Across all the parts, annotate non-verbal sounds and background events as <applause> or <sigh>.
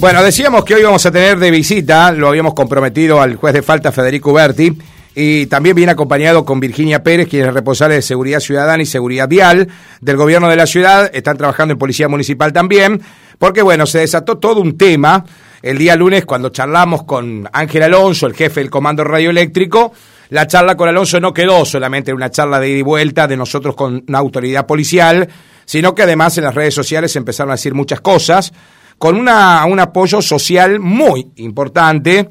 Bueno, decíamos que hoy vamos a tener de visita, lo habíamos comprometido al juez de falta Federico Berti, y también viene acompañado con Virginia Pérez, quien es responsable de Seguridad Ciudadana y Seguridad Vial del gobierno de la ciudad, están trabajando en Policía Municipal también, porque bueno, se desató todo un tema el día lunes cuando charlamos con Ángel Alonso, el jefe del Comando Radioeléctrico, la charla con Alonso no quedó solamente en una charla de ida y vuelta de nosotros con una autoridad policial, sino que además en las redes sociales empezaron a decir muchas cosas, con una, un apoyo social muy importante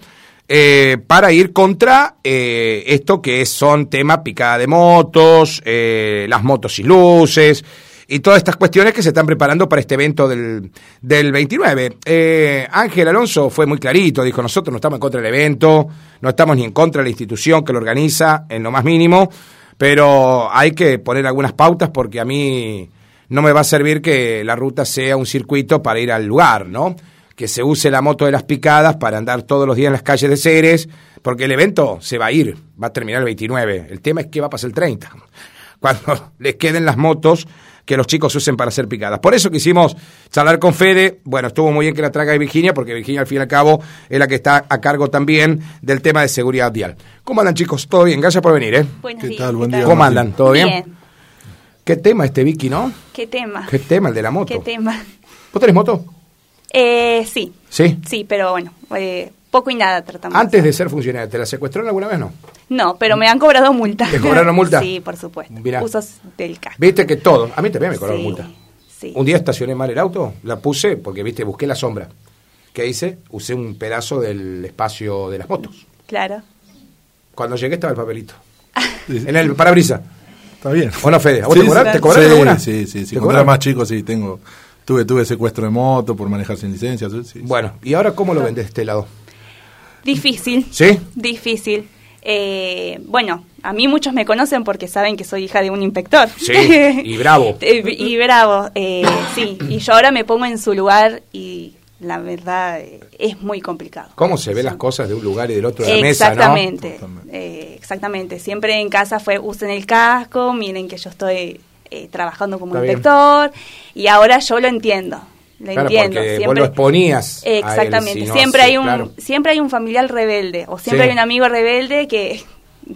eh, para ir contra eh, esto que son tema picada de motos, eh, las motos y luces y todas estas cuestiones que se están preparando para este evento del, del 29. Ángel Alonso fue muy clarito, dijo, nosotros no estamos en contra del evento, no estamos ni en contra de la institución que lo organiza en lo más mínimo, pero hay que poner algunas pautas porque a mí no me va a servir que la ruta sea un circuito para ir al lugar, ¿no? Que se use la moto de las picadas para andar todos los días en las calles de Ceres, porque el evento se va a ir, va a terminar el 29. El tema es qué va a pasar el 30, <laughs> cuando les queden las motos que los chicos usen para hacer picadas. Por eso quisimos charlar con Fede. Bueno, estuvo muy bien que la traiga Virginia, porque Virginia al fin y al cabo es la que está a cargo también del tema de seguridad vial. ¿Cómo andan chicos? ¿Todo bien? Gracias por venir, ¿eh? ¿Qué tal? Buen día. ¿Cómo andan? ¿Todo bien? ¿Qué tema este Vicky, no? ¿Qué tema? ¿Qué tema el de la moto? ¿Qué tema? ¿Vos tenés moto? Eh, sí. ¿Sí? Sí, pero bueno, eh, poco y nada tratamos. Antes de ser funcionario, ¿te la secuestraron alguna vez no? No, pero me han cobrado multa. ¿Te cobraron multa? <laughs> sí, por supuesto. Mirá. Usos del casco. Viste que todo, a mí también me cobraron Sí, multa. sí. Un día estacioné mal el auto, la puse porque, viste, busqué la sombra. ¿Qué hice? Usé un pedazo del espacio de las motos. Claro. Cuando llegué estaba el papelito. <laughs> en el parabrisas. Está bien. ¿O no, Fede? ¿A vos Sí, te cobraron? sí. ¿Te cobraron sí, alguna? Sí, sí, sí. ¿Te Cuando era cobraron? más chico, sí, tengo. Tuve, tuve secuestro de moto por manejar sin licencia. sí, sí. Bueno, ¿y ahora cómo lo vendés de este lado? Difícil. ¿Sí? Difícil. Eh, bueno, a mí muchos me conocen porque saben que soy hija de un inspector. Sí, <laughs> y bravo. Eh, y bravo, eh, sí. Y yo ahora me pongo en su lugar y la verdad eh, es muy complicado. ¿Cómo se ven las cosas de un lugar y del otro de la mesa? Exactamente, eh, exactamente. Siempre en casa fue usen el casco, miren que yo estoy eh, trabajando como Está bien. inspector y ahora yo lo entiendo. Lo Claro, entiendo. porque vos lo exponías a él, Exactamente. si no, siempre hay un claro. siempre hay un familiar rebelde o siempre Sí. hay un amigo rebelde que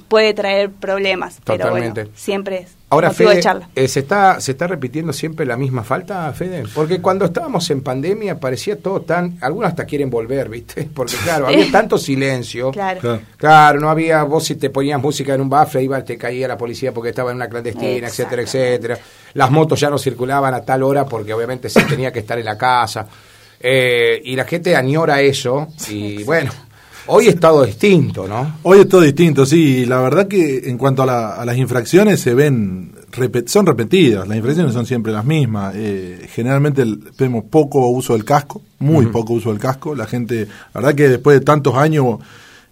puede traer problemas. Pero Totalmente. bueno, siempre es Ahora, Fede, de charla. eh, ¿se, está, ¿se está repitiendo siempre la misma falta, Fede? Porque cuando estábamos en pandemia parecía todo tan... Algunos hasta quieren volver, ¿viste? <laughs> Porque claro, había tanto silencio. Claro. Claro. Claro, no había, vos si te ponías música en un bafle, iba, te caía la policía porque estaba en una clandestina, etcétera, etcétera. Las motos ya no circulaban a tal hora porque obviamente se tenía que estar en la casa. Eh, y la gente añora eso. Y <laughs> bueno, hoy es todo distinto, ¿no? Hoy es todo distinto, sí. La verdad que en cuanto a, la- a las infracciones se ven, son repetidas. Las infracciones son siempre las mismas. Eh, generalmente el- vemos poco uso del casco, muy poco uso del casco. La gente, la verdad que después de tantos años,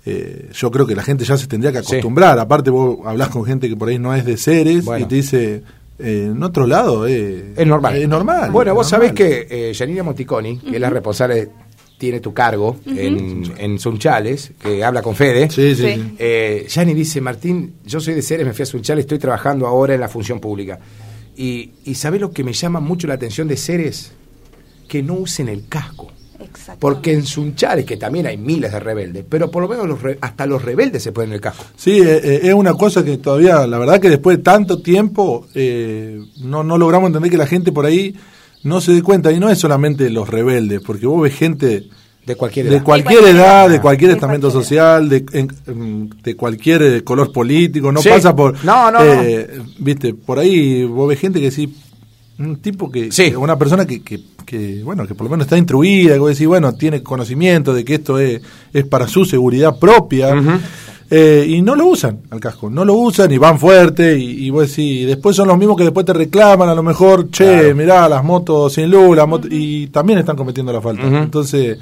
eh, yo creo que la gente ya se tendría que Sí. acostumbrar. Aparte vos hablas con gente que por ahí no es de Bueno. y te dice, eh, en otro lado eh, Es normal. Es normal. Bueno, vos es sabés normal. que eh, Yanina Monticoni, que es la responsable, tiene tu cargo en, en Sunchales, que habla con Fede. Sí, sí, Sí. Eh, Yani dice, Martín, yo soy de Ceres, me fui a Sunchales, estoy trabajando ahora en la función pública. Y, y ¿sabés lo que me llama mucho la atención de Ceres? Que no usen el casco. Porque en Sunchales, que también hay miles de rebeldes, pero por lo menos los re- hasta los rebeldes se ponen el casco. Sí, eh, eh, es una cosa que todavía, la verdad que después de tanto tiempo, eh, no, no logramos entender que la gente por ahí no se dé cuenta. Y no es solamente los rebeldes, porque vos ves gente De cualquier de edad. cualquier De cualquier edad, edad. de cualquier De estamento cualquier social, de, en- de cualquier eh, color político, no Sí. pasa por... No, no, eh, Viste, por ahí vos ves gente que sí, un tipo que, Sí. que- una persona que, que, que, bueno, que por lo menos está instruida, que vos decís, bueno, tiene conocimiento de que esto es, es para su seguridad propia, eh, y no lo usan al casco, no lo usan y van fuerte, y, y vos decís, y después son los mismos que después te reclaman, a lo mejor, che, Claro. mirá, las motos sin luz, las motos, y también están cometiendo la falta. Entonces,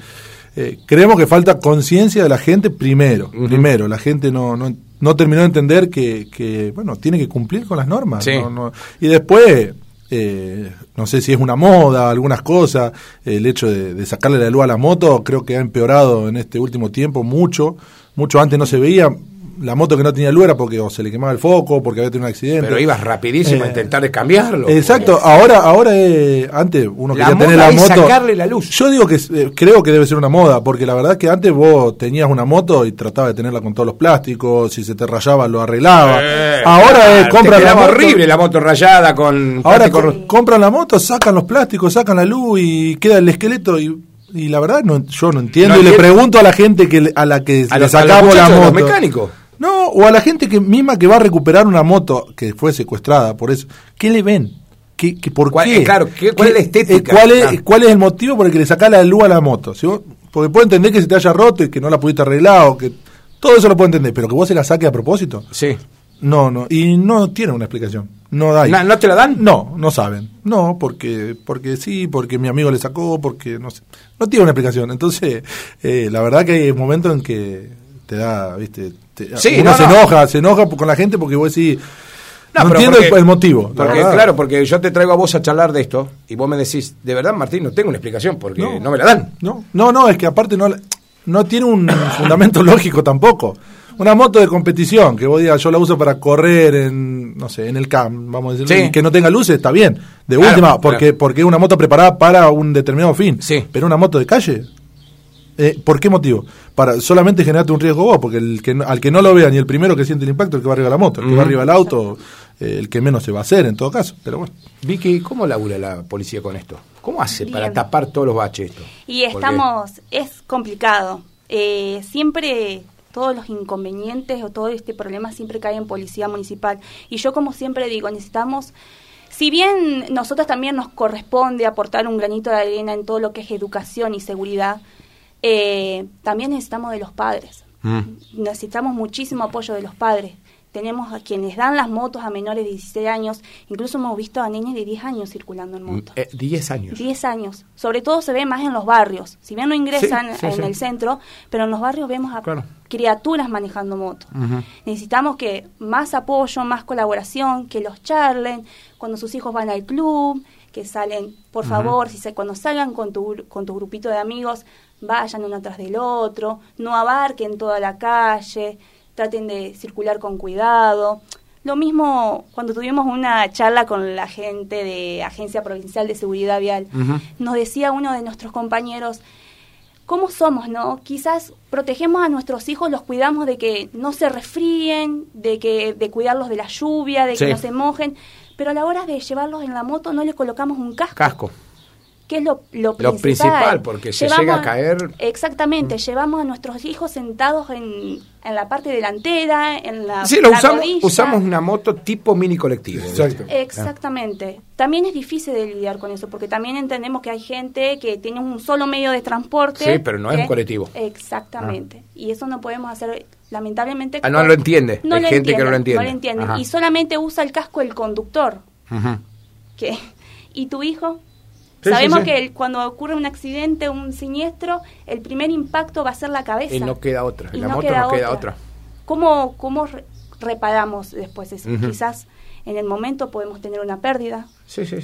eh, creemos que falta conciencia de la gente primero, primero, la gente no, no, no terminó de entender que, que, bueno, tiene que cumplir con las normas, Sí. no- no- y después... eh, no sé si es una moda, algunas cosas, el hecho de, de sacarle la luz a la moto creo que ha empeorado en este último tiempo mucho, mucho antes no se veía, la moto que no tenía luz era porque o se le quemaba el foco, porque había tenido un accidente. Pero ibas rapidísimo a Eh, intentar cambiarlo. Exacto, ahora, ahora eh, antes uno La quería tener la es moto. sacarle la luz. Yo digo que eh, creo que debe ser una moda, porque la verdad que antes vos tenías una moto y tratabas de tenerla con todos los plásticos, si se te rayaba lo arreglaba. Ahora es compran la moto. horrible la moto rayada con Ahora compran la moto, sacan los plásticos, sacan la luz y queda el esqueleto y, y la verdad no, yo no entiendo No y le pregunto a la gente que le- a la que a le los, a sacamos la moto. mecánicos. No, o a la gente que misma que va a recuperar una moto que fue secuestrada, por eso. ¿Qué le ven? ¿Qué, qué- ¿Por ¿Cuál- qué? eh, claro, qué- cuál es la estética? eh, ¿cuál, es, Ah. ¿Cuál es el motivo por el que le sacás la luz a la moto? Si vos- porque puedo entender que se te haya roto y que no la pudiste arreglar o que... Todo eso lo puedo entender, pero que vos se la saques a propósito. Sí. No, no, y no tiene una explicación. No hay. ¿No, no te la dan? No, no saben. No, porque porque sí, porque mi amigo le sacó, porque no sé. No tiene una explicación. Entonces, eh, la verdad que hay momentos en que te da, viste, te- Sí, uno no, se no. enoja, se enoja con la gente porque vos decís, no, pero entiendo el- porque- el, motivo. Porque, claro, porque yo te traigo a vos a charlar de esto y vos me decís, de verdad, Martín, no tengo una explicación porque no, me la dan. No, no, no, es que aparte no, no tiene un <coughs> fundamento lógico tampoco. Una moto de competición, que vos digas, yo la uso para correr en, no sé, en el camp, vamos a decir, Sí. y que no tenga luces, está bien. De Claro, última, porque, claro. porque es una moto preparada para un determinado fin. Sí. Pero una moto de calle, eh, ¿por qué motivo? Para solamente generarte un riesgo vos, porque el que no- al que no lo vea ni el primero que siente el impacto, el que va arriba de la moto, el que va arriba del auto, eh, el que menos se va a hacer en todo caso. Pero bueno. Vicky, ¿cómo labura la policía con esto? ¿Cómo hace Bien. para tapar todos los baches esto? Y Porque- estamos, es complicado. Eh, siempre todos los inconvenientes o todo este problema siempre cae en policía municipal. Y yo como siempre digo, necesitamos, si bien nosotros también nos corresponde aportar un granito de arena en todo lo que es educación y seguridad, eh, también necesitamos de los padres. Mm. Necesitamos muchísimo apoyo de los padres. Tenemos a quienes dan las motos a menores de 16 años, incluso hemos visto a nenes de 10 años circulando en moto. Eh, 10 años. 10 años. Sobre todo se ve más en los barrios. Si bien no ingresan Sí, sí, en sí. el centro, pero en los barrios vemos a Claro. Criaturas manejando moto. Ujú. Necesitamos que más apoyo, más colaboración, que los charlen cuando sus hijos van al club, que salen, por favor, si se, cuando salgan con tu, con tu grupito de amigos, vayan uno atrás del otro, no abarquen toda la calle, traten de circular con cuidado. Lo mismo cuando tuvimos una charla con la gente de Agencia Provincial de Seguridad Vial, nos decía uno de nuestros compañeros, ¿cómo somos, no? Quizás protegemos a nuestros hijos, los cuidamos de que no se resfríen, de que de cuidarlos de la lluvia, de que no se mojen, pero a la hora de llevarlos en la moto no le colocamos un casco, Casco. Que es lo, lo principal. Lo principal, porque se llega a caer- Mm. Exactamente, llevamos a nuestros hijos sentados en, en la parte delantera, en la Sí, lo la usamos, rodilla. usamos una moto tipo mini colectivo. Exacto. Exactamente. También es difícil de lidiar con eso, porque también entendemos que hay gente que tiene un solo medio de transporte. Sí, pero no es un colectivo. Exactamente. Y eso no podemos hacer, lamentablemente. Ah, no lo entiende. Hay gente que no lo entiende. No lo entiende. Ajá. Y solamente usa el casco el conductor. Ujú. que <laughs> ¿Y tu hijo? Sí, Sabemos sí, sí. que el- cuando ocurre un accidente, un siniestro, el primer impacto va a ser la cabeza. Y no queda otra. Y la moto no queda otra. ¿Cómo, cómo re- reparamos después eso? Quizás en el momento podemos tener una pérdida.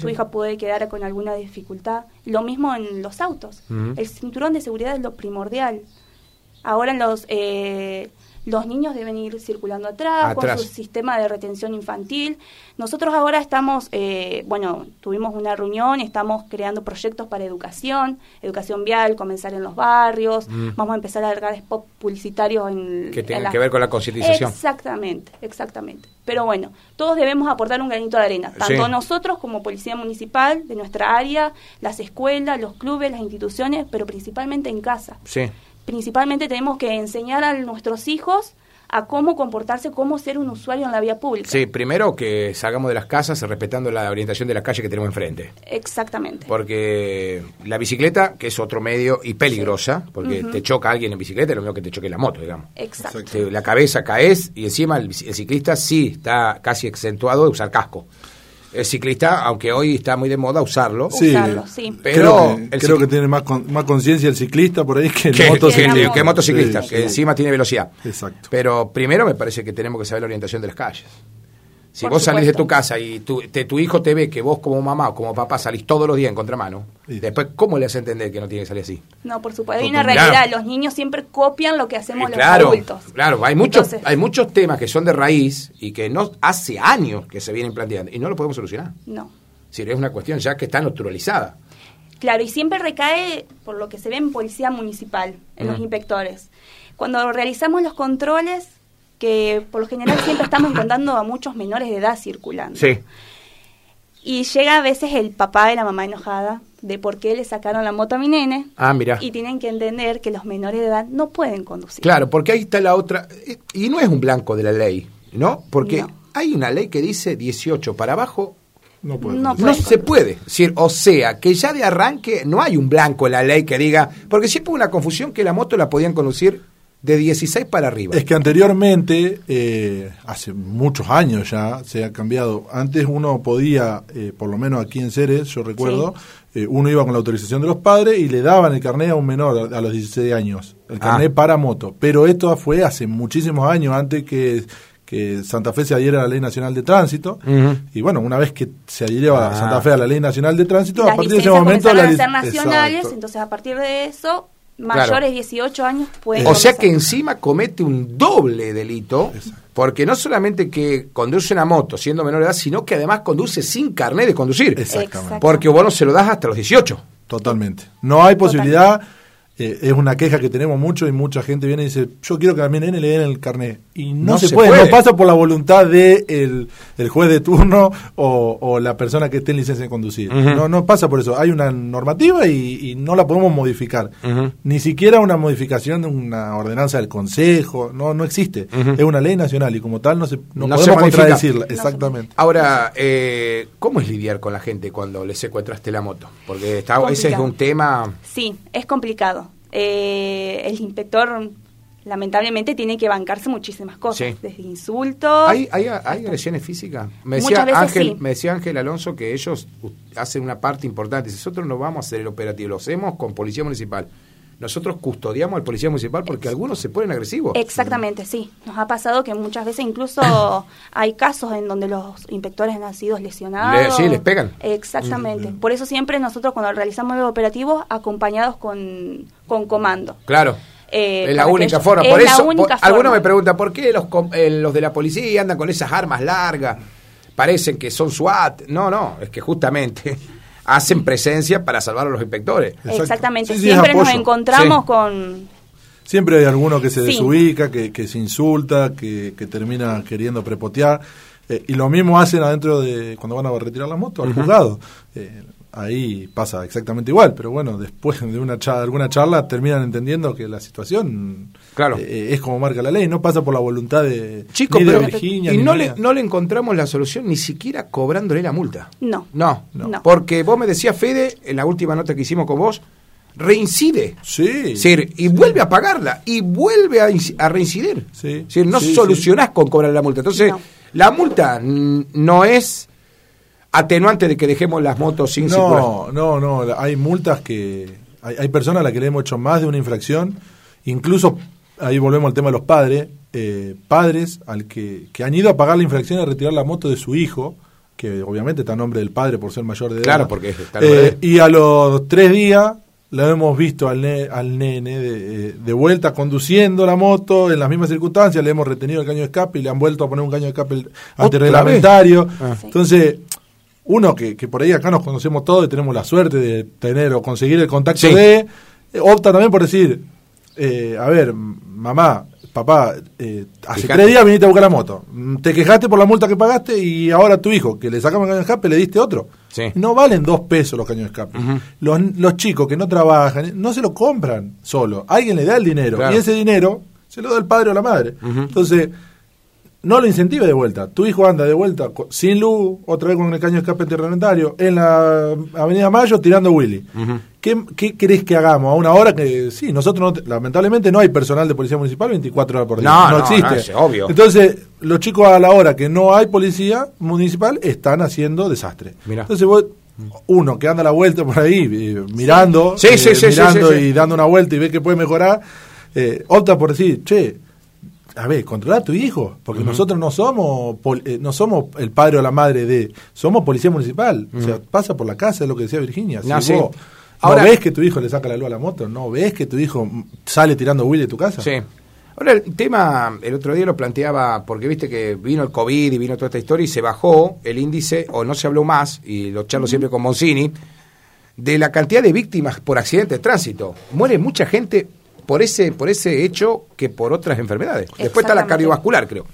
Tu hija puede quedar con alguna dificultad. Lo mismo en los autos. El cinturón de seguridad es lo primordial. Ahora en los eh, los niños deben ir circulando atrás, Atrás. con su sistema de retención infantil. Nosotros ahora estamos, eh, bueno, tuvimos una reunión, estamos creando proyectos para educación, educación vial, comenzar en los barrios, Mm. vamos a empezar a largar spots publicitarios en Que en tengan las- que ver con la concientización. Exactamente, exactamente. Pero bueno, todos debemos aportar un granito de arena, tanto Sí. nosotros como Policía Municipal de nuestra área, las escuelas, los clubes, las instituciones, pero principalmente en casa. Sí. Principalmente tenemos que enseñar a nuestros hijos a cómo comportarse, cómo ser un usuario en la vía pública. Sí, primero que salgamos de las casas respetando la orientación de la calle que tenemos enfrente. Exactamente. Porque la bicicleta, que es otro medio y peligrosa, porque te choca alguien en bicicleta, es lo mismo que te choque la moto, digamos. Exacto. La cabeza caes y encima el ciclista sí está casi exentuado de usar casco. El ciclista, aunque hoy está muy de moda usarlo, Sí. Usarlo, sí. pero creo que, creo tiene más, con- más conciencia el ciclista por ahí que el que, motociclista. que- moto. que motociclista, Sí, que sí. encima tiene velocidad. Exacto. Pero primero me parece que tenemos que saber la orientación de las calles. Si Por vos salís de supuesto. tu casa y tu, te- tu hijo te ve que vos como mamá o como papá salís todos los días en contramano, Sí. después, ¿cómo le haces entender que no tiene que salir así? No, por supuesto. Hay una realidad. Claro. Los niños siempre copian lo que hacemos Eh, los adultos. claro, hay muchos, Entonces, hay muchos temas que son de raíz y que no hace años que se vienen planteando y no lo podemos solucionar. No. Es decir, es una cuestión ya que está naturalizada. Claro, y siempre recae, por lo que se ve en policía municipal, en los Mm. inspectores. Cuando realizamos los controles, que por lo general siempre estamos encontrando a muchos menores de edad circulando. Y llega a veces el papá de la mamá enojada de por qué le sacaron la moto a mi nene. Ah, mira. Y tienen que entender que los menores de edad no pueden conducir. Claro, porque ahí está la otra. Y no es un blanco de la ley, ¿no? Porque No. hay una ley que dice 18 para abajo. No puede. No No se puede. Decir, o sea, que ya de arranque no hay un blanco en la ley que diga. Porque siempre hubo una confusión que la moto la podían conducir de 16 para arriba. Es que anteriormente, eh, hace muchos años ya, se ha cambiado. Antes uno podía, eh, por lo menos aquí en Ceres, yo recuerdo, eh, uno iba con la autorización de los padres y le daban el carnet a un menor a, los 16 años, el carnet Ah. para moto. Pero esto fue hace muchísimos años, antes que, que Santa Fe se adhiera a la Ley Nacional de Tránsito. Y bueno, una vez que se adhirió Ah. a Santa Fe a la Ley Nacional de Tránsito, a Las partir de ese licencias momento... comenzaron la a ser nacionales, Exacto. entonces a partir de eso, mayores de 18 años pueden O sea que encima comete un doble delito, porque no solamente que conduce una moto siendo menor de edad, sino que además conduce sin carnet de conducir. Exactamente. Porque vos no se lo das hasta los 18. Totalmente. No hay posibilidad, eh, es una queja que tenemos mucho y mucha gente viene y dice, yo quiero que a mi nene le den el carnet. Y no, No se, se puede, puede. no pasa por la voluntad de el, el juez de turno o, o la persona que esté en licencia de conducir. No no pasa por eso. Hay una normativa y, y no la podemos modificar. Ni siquiera una modificación de una ordenanza del Consejo. No no existe. Es una ley nacional y como tal no, se, no, No se podemos modifica. contradecirla. se Exactamente. Ahora, eh, ¿cómo es lidiar con la gente cuando le secuestraste la moto? Porque está, ese es un tema... Sí, es complicado. Eh, el inspector lamentablemente tiene que bancarse muchísimas cosas, Sí. desde insultos. ¿Hay, hay, hay agresiones físicas? Me decía, Muchas veces Ángel, sí. me decía Ángel Alonso que ellos hacen una parte importante. Nosotros no vamos a hacer el operativo, lo hacemos con Policía Municipal. Nosotros custodiamos al Policía Municipal porque algunos se ponen agresivos. Exactamente, sí. Nos ha pasado que muchas veces incluso <coughs> hay casos en donde los inspectores han sido lesionados. Le- sí, les pegan. Exactamente. Por eso siempre nosotros cuando realizamos los operativos acompañados con, con comando. Claro. Eh, es la única ellos- forma. es Por la eso, por- algunos me preguntan, ¿por qué los, eh, los de la policía andan con esas armas largas? Parecen que son SWAT. No, no, es que justamente hacen presencia para salvar a los inspectores. Exacto. Exactamente. Sí, sí, es siempre nos encontramos Sí. con... Siempre hay alguno que se Sí. desubica, que, que se insulta, que, que termina queriendo prepotear. Eh, y lo mismo hacen adentro de cuando van a retirar la moto, al juzgado. Eh, ahí pasa exactamente igual, pero bueno, después de una alguna charla terminan entendiendo que la situación Claro. eh, es como marca la ley, no pasa por la voluntad de, ni de pero Virginia. y ni no le, no le encontramos la solución ni siquiera cobrándole la multa. No. No, No. porque vos me decías, Fede, en la última nota que hicimos con vos, reincide. Sí. Es decir, y vuelve a pagarla, y vuelve a, a reincidir. Sí. Es decir, no Sí, solucionás con cobrar la multa. Entonces, No. la multa no es atenuante de que dejemos las motos sin circular. No, no, no. Hay multas que. Hay, hay personas a las que le hemos hecho más de una infracción. Incluso, ahí volvemos al tema de los padres. eh, padres al que, que han ido a pagar la infracción de retirar la moto de su hijo, que obviamente está a nombre del padre por ser mayor de edad. Claro, porque está a Eh. Y a los tres días lo hemos visto al, ne- al nene de, eh, de vuelta conduciendo la moto en las mismas circunstancias. Le hemos retenido el caño de escape y le han vuelto a poner un caño de escape antirreglamentario. Ah. Entonces, uno que, que por ahí acá nos conocemos todos y tenemos la suerte de tener o conseguir el contacto Sí. de, eh, opta también por decir, eh, a ver, mamá, papá, eh, hace Fijate. tres días viniste a buscar la moto, Mm, te quejaste por la multa que pagaste y ahora tu hijo, que le sacamos el caño de escape, le diste otro. Sí. No valen dos pesos los caños de escape. Los, los chicos que no trabajan, no se lo compran solo, alguien le da el dinero Claro. y ese dinero se lo da el padre o la madre. Entonces, no lo incentive de vuelta. Tu hijo anda de vuelta sin luz, otra vez con el caño de escape reglamentario, en la Avenida Mayo tirando Willy. ¿Qué, ¿Qué querés que hagamos? A una hora que, sí, nosotros no te- lamentablemente no hay personal de policía municipal 24 horas por día. No, No, no, existe. no, es obvio. Entonces, los chicos a la hora que no hay policía municipal están haciendo desastre. Mirá. Entonces vos, uno que anda a la vuelta por ahí, eh, mirando, Sí, eh, sí, sí, sí, mirando y dando una vuelta y ve que puede mejorar, eh, opta por decir, che, a ver, controlar a tu hijo, porque nosotros no somos eh, no somos el padre o la madre de, somos policía municipal. O sea, pasa por la casa, es lo que decía Virginia. Si vos Ahora, ves que tu hijo le saca la luz a la moto, no ves que tu hijo sale tirando Will de tu casa. Sí. Ahora, el tema, el otro día lo planteaba, porque viste que vino el COVID y vino toda esta historia y se bajó el índice, o no se habló más, y lo charlo siempre con Monsini, de la cantidad de víctimas por accidente de tránsito. Muere mucha gente por ese, por ese hecho que por otras enfermedades. Después está la cardiovascular, creo.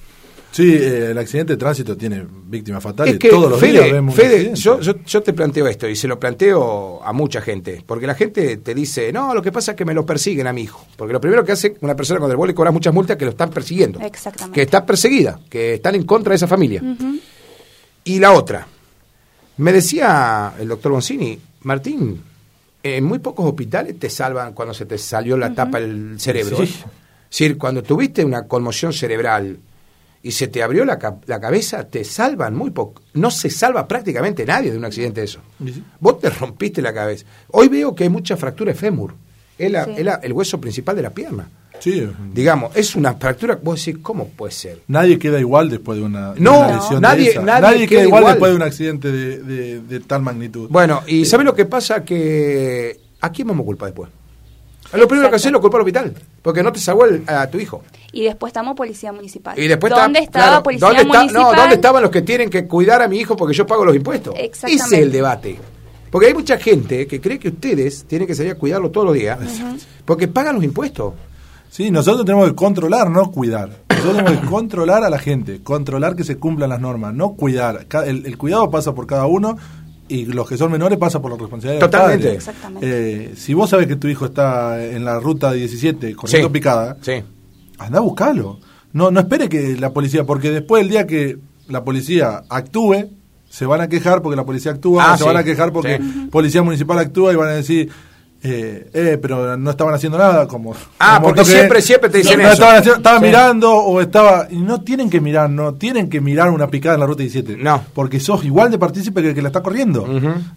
Sí, eh, el accidente de tránsito tiene víctimas fatales. todos los días vemos Fede yo, yo, te planteo esto y se lo planteo a mucha gente. Porque la gente te dice, no, lo que pasa es que me lo persiguen a mi hijo. Porque lo primero que hace una persona cuando el le cobra muchas multas es que lo están persiguiendo. Exactamente. Que está perseguida, que están en contra de esa familia. Y la otra. Me decía el doctor Boncini, Martín, en muy pocos hospitales te salvan cuando se te salió la tapa del cerebro. ¿eh? Es decir, cuando tuviste una conmoción cerebral y se te abrió la, la cabeza, te salvan muy poco. No se salva prácticamente nadie de un accidente de eso. Vos te rompiste la cabeza. Hoy veo que hay mucha fractura de fémur. Es, el hueso principal de la pierna. Sí. Digamos, es una fractura, vos decís, ¿cómo puede ser? Nadie queda igual después de una, no, lesión nadie, de Nadie, queda, igual, después de un accidente de, tal magnitud. Bueno, y eh, lo que pasa? Que ¿a quién vamos a culpar después? Lo primero que hacer es lo culpar al hospital, porque no te salvó a tu hijo. Y después estamos policía municipal. Y después ¿Dónde estaba policía municipal? no, ¿dónde estaban los que tienen que cuidar a mi hijo porque yo pago los impuestos? Ese es el debate. Porque hay mucha gente que cree que ustedes tienen que salir a cuidarlo todos los días porque pagan los impuestos. Sí, nosotros tenemos que controlar, no cuidar. Nosotros tenemos que controlar a la gente, controlar que se cumplan las normas, no cuidar. El, cuidado pasa por cada uno y los que son menores pasa por la responsabilidad Totalmente. Del Exactamente. Eh, si vos sabes que tu hijo está en la ruta 17 corriendo picada, sí anda a buscarlo. No, no espere que la policía, porque después el día que la policía actúe, se van a quejar porque la policía actúa, ah, se van a quejar porque policía municipal actúa y van a decir, eh, eh, pero no estaban haciendo nada, como... Ah, porque siempre, siempre te dicen eso. Estaban, mirando o estaba... Y no tienen que mirar, no tienen que mirar una picada en la ruta 17. No. Porque sos igual de partícipe que el que la está corriendo.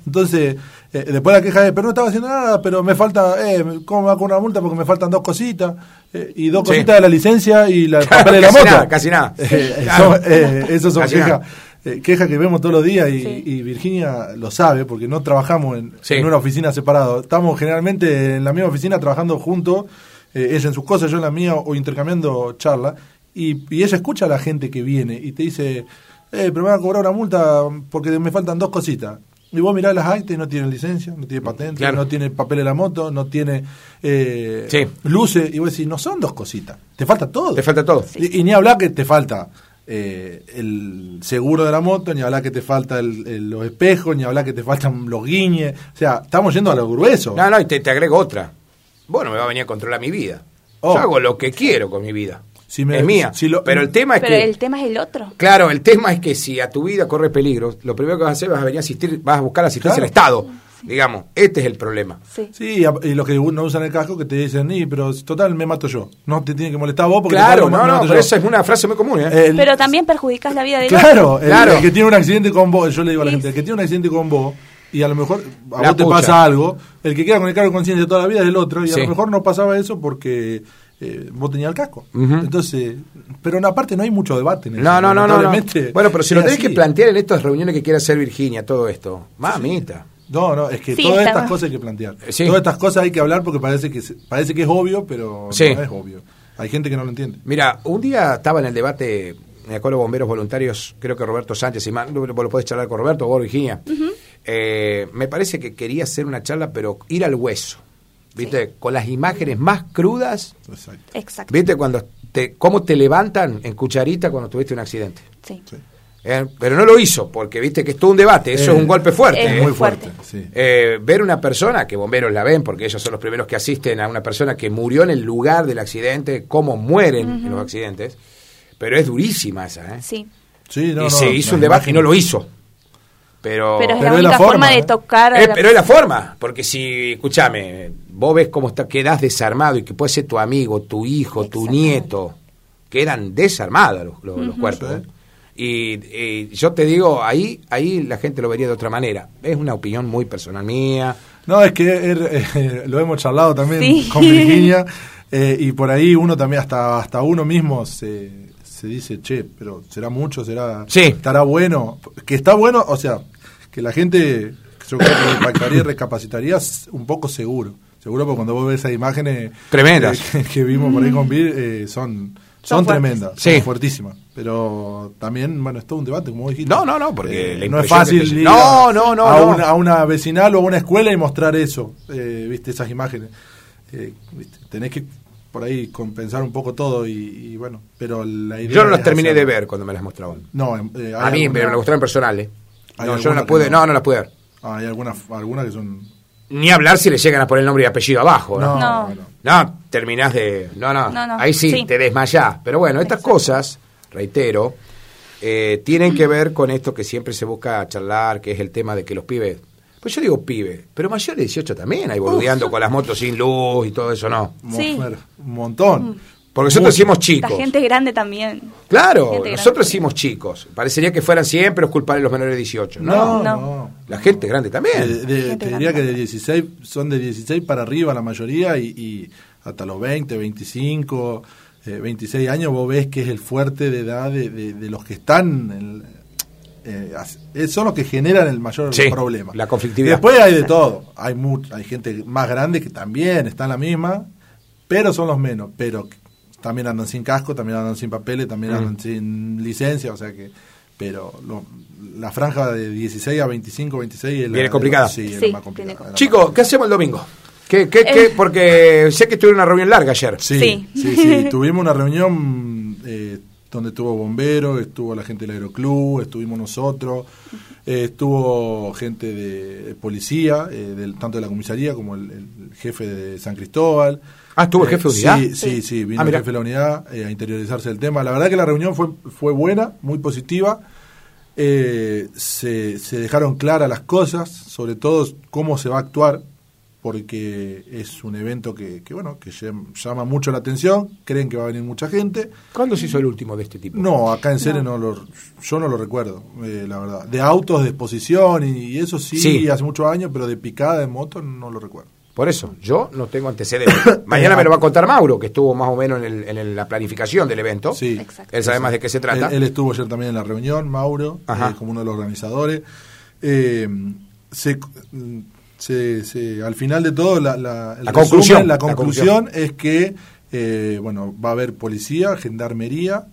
Entonces, eh, después la queja de, pero no estaba haciendo nada, pero me falta, eh, ¿cómo me va con una multa? Porque me faltan dos cositas. Eh, y dos cositas de la licencia y la <laughs> papel de la moto. casi nada. <laughs> <laughs> Eso son quejas eh, queja que vemos todos los días y, Virginia lo sabe porque no trabajamos en, una oficina separada. Estamos generalmente en la misma oficina trabajando juntos, eh, ella en sus cosas, yo en la mía o intercambiando charla. Y, ella escucha a la gente que viene y te dice, eh, pero me van a cobrar una multa porque me faltan dos cositas. Y vos mirás las actas y no tiene licencia, no tiene patente, no tiene papel de la moto, no tiene eh, luces. Y vos decís, no son dos cositas, te falta todo. Te falta todo. Y, y, ni hablar que te falta eh, el seguro de la moto, ni hablar que te falta los espejos, ni hablar que te faltan los guiñes. O sea, estamos yendo a lo grueso. No, no, y te, te agrego otra. Bueno, me va a venir a controlar mi vida. Yo oh. hago lo que quiero con mi vida. Si me, es mía. pero el tema es pero el tema es el otro. Claro, el tema es que si a tu vida corre peligro, lo primero que vas a hacer vas a venir a asistir, vas a buscar asistencia del Estado. Digamos, este es el problema. Sí, sí y los que no usan el casco que te dicen, ni, pero total, me mato yo. No te tiene que molestar vos porque claro, no, no, pero esa es una frase muy común. ¿eh? pero también perjudicas la vida de claro, el, claro, el que tiene un accidente con vos, yo le digo a la gente, el que tiene un accidente con vos y a lo mejor a vos te pasa algo, el que queda con el cargo de conciencia toda la vida es el otro y a lo mejor no pasaba eso porque eh, vos tenías el casco. Entonces, pero en aparte no hay mucho debate. En no, no, no, no, Bueno, pero si lo tenés que plantear en estas reuniones que quiere hacer Virginia, todo esto, mamita. No, no, es que todas estas cosas hay que plantear. Todas estas cosas hay que hablar porque parece que parece que es obvio, pero no es obvio. Hay gente que no lo entiende. Mira, un día estaba en el debate, me acuerdo, bomberos voluntarios, creo que Roberto Sánchez, y más, lo, lo podés charlar con Roberto, vos, Virginia. Eh, me parece que quería hacer una charla, pero ir al hueso. ¿Viste? Con las imágenes más crudas. Exacto. ¿Viste? Cuando te, cómo te levantan en cucharita cuando tuviste un accidente. Sí. Eh, pero no lo hizo, porque viste que es todo un debate, eso es un golpe fuerte. Es muy fuerte. Eh, ver una persona, que bomberos la ven, porque ellos son los primeros que asisten a una persona que murió en el lugar del accidente, cómo mueren en los accidentes, pero es durísima esa. ¿eh? Sí. sí y se hizo un debate y no lo hizo. Pero, pero es la única forma, de tocar. Pero es la forma, porque si, escúchame, vos ves cómo está, quedas desarmado y que puede ser tu amigo, tu hijo, tu nieto, quedan desarmados los, los, cuerpos. Y, yo te digo, ahí, ahí la gente lo vería de otra manera. Es una opinión muy personal mía. No, es que er, eh, lo hemos charlado también con Virginia. <laughs> Eh, y por ahí uno también, hasta, hasta uno mismo se, se dice, che, pero ¿será mucho? ¿Será, Sí. ¿Estará bueno? Que está bueno, o sea, que la gente, yo creo que impactaría y recapacitaría un poco seguro. Seguro porque cuando vos ves esas imágenes Tremendas. eh, que, que vimos por ahí con Bill, eh, son, son, tremendas, Sí. son fuertísimas. Pero también, bueno, es todo un debate, como dijiste. No, no, no, porque Eh, la no es fácil que ir No, a- no, no, a, no. Una, a una vecinal o a una escuela y mostrar eso, eh, viste, esas imágenes. Eh, viste, tenés que por ahí compensar un poco todo y, y bueno, pero la idea Yo no las terminé de ver cuando me las mostraban. No, eh, A mí alguna- me las mostraron personales. hay No, yo no las pude, no. no, no las pude ver. Ah, hay algunas algunas que son Ni hablar si le llegan a poner el nombre y apellido abajo. No, no, No. no. No, terminás de... No, no, No, no. ahí sí, Sí. te desmayás. Pero bueno, estas Exacto. cosas, reitero, eh, tienen que ver con esto que siempre se busca charlar, que es el tema de que los pibes... Pues yo digo pibe, pero mayores de 18 también hay boludeando con las motos sin luz y todo eso, ¿no? Sí. Un montón. Porque nosotros Mucho. decimos La chicos. gente grande también. Claro, grande. nosotros decimos chicos. Parecería que fueran siempre los culpables los menores de 18. No, No, No. no. la gente grande también. De- de- Gente te diría grande. que de 16 son de 16 para arriba la mayoría y, y hasta los 20, 25, eh, 26 años vos ves que es el fuerte de edad de, de- de los que están en- eh, eh, son los que generan el mayor Sí, problema. la conflictividad. Después hay de todo, hay mu- hay gente más grande que también está en la misma, pero son los menos, pero que también andan sin casco, también andan sin papeles, también Mm. andan sin licencia, o sea que pero lo- la franja de 16 a 25, 26 es la- Viene complicada. Sí, es la Sí, más complicada. viene es la más Chicos, ¿qué hacemos el domingo? ¿Qué, qué, qué? Eh. Porque sé que tuvieron una reunión larga ayer. Sí, Sí. sí, sí. <laughs> Tuvimos una reunión eh, donde estuvo bomberos, estuvo la gente del aeroclub, estuvimos nosotros, eh, estuvo gente de policía, eh, del, tanto de la comisaría como el, el jefe de San Cristóbal. Ah, ¿estuvo el jefe de sí, unidad? Sí, sí, Sí. vino Ah, el jefe de la unidad eh, a interiorizarse del tema. La verdad que la reunión fue, fue buena, muy positiva. Eh, se, se dejaron claras las cosas, sobre todo cómo se va a actuar, porque es un evento que, que, bueno que llam- llama mucho la atención, creen que va a venir mucha gente. ¿Cuándo se hizo el último de este tipo? No, acá en serie no, lo, yo no lo recuerdo, eh, la verdad. De autos, de exposición y, y eso sí, Sí. hace muchos años, pero de picada de moto no lo recuerdo. Por eso, yo no tengo antecedentes. <coughs> Mañana me lo va a contar Mauro, que estuvo más o menos en, el- en el- la planificación del evento. Sí. Exacto. Él sabe más de qué se trata. Él, él estuvo ayer también en la reunión, Mauro, eh, como uno de los organizadores. Eh, se, se- se- al final de todo, la, la, el La resumen, conclusión, la conclusión es que eh, bueno, va a haber policía, gendarmería